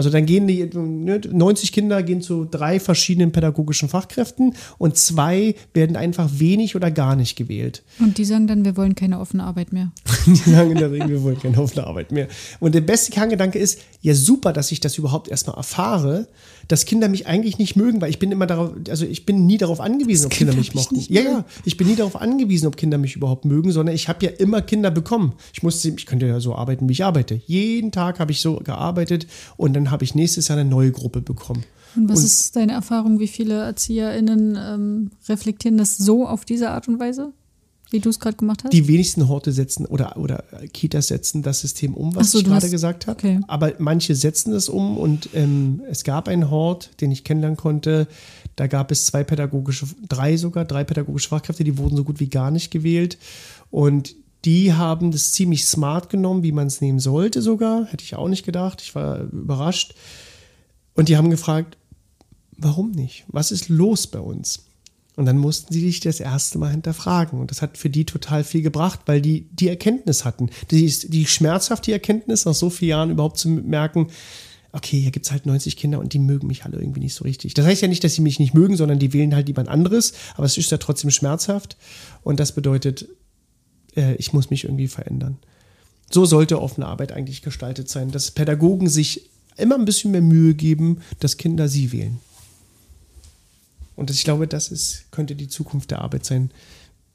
Also dann gehen die 90 ne, Kinder gehen zu drei verschiedenen pädagogischen Fachkräften und zwei werden einfach wenig oder gar nicht gewählt. Und die sagen dann, wir wollen keine offene Arbeit mehr. die sagen in der Regel, wir wollen keine offene Arbeit mehr. Und der beste Kerngedanke ist, ja super, dass ich das überhaupt erstmal erfahre, dass Kinder mich eigentlich nicht mögen, weil ich bin immer darauf, also ich bin nie darauf angewiesen, ob Kinder mich mochten. Ja, ja, ich bin nie darauf angewiesen, ob Kinder mich überhaupt mögen, sondern ich habe ja immer Kinder bekommen. Ich musste, ich könnte ja so arbeiten, wie ich arbeite. Jeden Tag habe ich so gearbeitet und dann habe ich nächstes Jahr eine neue Gruppe bekommen. Und was und, ist deine Erfahrung? Wie viele ErzieherInnen ähm, reflektieren das so auf diese Art und Weise? Wie du es gerade gemacht hast? Die wenigsten Horte setzen oder, oder Kitas setzen das System um, was so, ich gerade gesagt habe. Okay. Aber manche setzen es um und ähm, es gab einen Hort, den ich kennenlernen konnte. Da gab es zwei pädagogische, drei sogar, drei pädagogische Fachkräfte, die wurden so gut wie gar nicht gewählt. Und die haben das ziemlich smart genommen, wie man es nehmen sollte sogar. Hätte ich auch nicht gedacht. Ich war überrascht. Und die haben gefragt, warum nicht? Was ist los bei uns? Und dann mussten sie sich das erste Mal hinterfragen. Und das hat für die total viel gebracht, weil die die Erkenntnis hatten. Die, die schmerzhafte Erkenntnis, nach so vielen Jahren überhaupt zu merken, okay, hier gibt es halt 90 Kinder und die mögen mich alle irgendwie nicht so richtig. Das heißt ja nicht, dass sie mich nicht mögen, sondern die wählen halt jemand anderes, aber es ist ja trotzdem schmerzhaft. Und das bedeutet, äh, ich muss mich irgendwie verändern. So sollte offene Arbeit eigentlich gestaltet sein, dass Pädagogen sich immer ein bisschen mehr Mühe geben, dass Kinder sie wählen. Und ich glaube, das ist, könnte die Zukunft der Arbeit sein.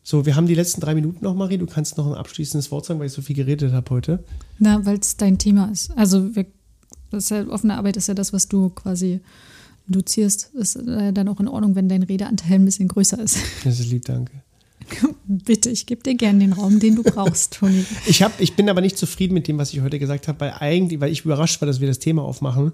So, wir haben die letzten drei Minuten noch, Marie. Du kannst noch ein abschließendes Wort sagen, weil ich so viel geredet habe heute. Na, weil es dein Thema ist. Also, wir, ist ja, offene Arbeit ist ja das, was du quasi induzierst. Ist äh, dann auch in Ordnung, wenn dein Redeanteil ein bisschen größer ist. Das ist lieb, danke. Bitte, ich gebe dir gerne den Raum, den du brauchst, Toni. ich, hab, ich bin aber nicht zufrieden mit dem, was ich heute gesagt habe, weil eigentlich, weil ich überrascht war, dass wir das Thema aufmachen.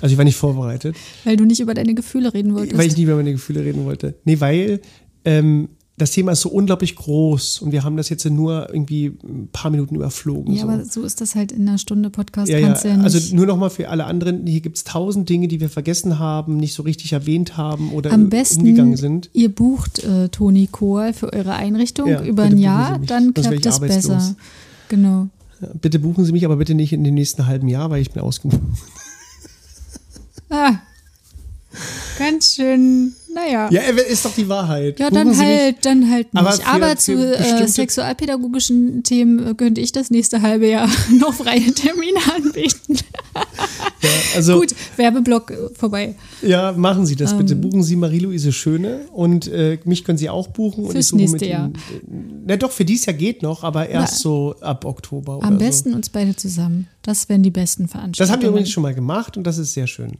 Also ich war nicht vorbereitet. Weil du nicht über deine Gefühle reden wolltest. Weil ich nicht über meine Gefühle reden wollte. Nee, weil ähm, das Thema ist so unglaublich groß und wir haben das jetzt nur irgendwie ein paar Minuten überflogen. Ja, so. aber so ist das halt in einer Stunde Podcast. Ja, ja. ja also nur nochmal für alle anderen, hier gibt es tausend Dinge, die wir vergessen haben, nicht so richtig erwähnt haben oder Am besten, umgegangen sind. Ihr bucht äh, Toni Kohl für eure Einrichtung ja, über ein Jahr, dann klappt das besser. Genau. Bitte buchen Sie mich, aber bitte nicht in dem nächsten halben Jahr, weil ich bin ausgebucht. Ah. ganz schön, naja. Ja, ist doch die Wahrheit. Ja, dann mich- halt, dann halt nicht. Aber Aber, zu äh, sexualpädagogischen Themen äh, könnte ich das nächste halbe Jahr noch freie Termine anbieten. Ja, also, Gut, Werbeblock äh, vorbei. ja, machen Sie das bitte. Ähm. Buchen Sie Marie-Louise Schöne und äh, mich können Sie auch buchen. und Fürs ich suche nächste mit Jahr. Ihnen- äh, Na doch, für dieses Jahr geht noch, aber erst Na, so ab Oktober oder Am so. besten uns beide zusammen. Das wären die besten Veranstaltungen. Das haben wir übrigens schon mal gemacht und das ist sehr schön.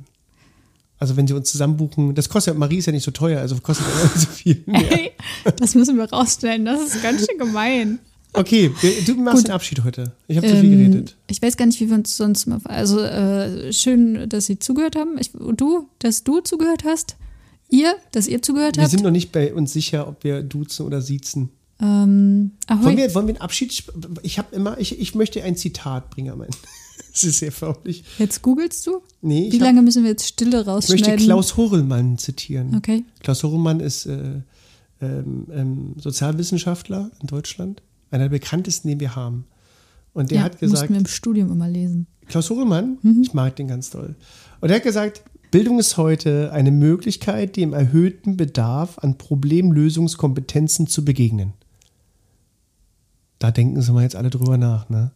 Also wenn Sie uns zusammen buchen, das kostet, Marie ist ja nicht so teuer, also kostet ja nicht so viel mehr. Hey, das müssen wir rausstellen. Das ist ganz schön gemein. Okay, wir- du machst Gut. den Abschied heute. Ich habe zu viel Ähm, geredet. Ich weiß gar nicht, wie wir uns sonst mal. Also äh, schön, dass Sie zugehört haben. Ich, du, dass du zugehört hast. Ihr, dass ihr zugehört Wir habt. sind noch nicht bei uns sicher, ob wir duzen oder siezen. ähm. Wollen wir, wollen wir einen Abschied? Ich habe immer, ich, ich möchte ein Zitat bringen, mein. Das ist sehr förmlich. Jetzt googelst du? Nee, Wie ich, hab, lange müssen wir jetzt Stille ich rausschneiden? möchte Klaus Horrellmann zitieren. Okay. Klaus Horrellmann ist äh, ähm, ähm, Sozialwissenschaftler in Deutschland, einer der bekanntesten, den wir haben. Und der ja, hat gesagt, mussten wir im Studium immer lesen. Klaus Horrellmann, Mhm. ich mag den ganz doll. Und er hat gesagt, Bildung ist heute eine Möglichkeit, dem erhöhten Bedarf an Problemlösungskompetenzen zu begegnen. Da denken Sie mal jetzt alle drüber nach, ne?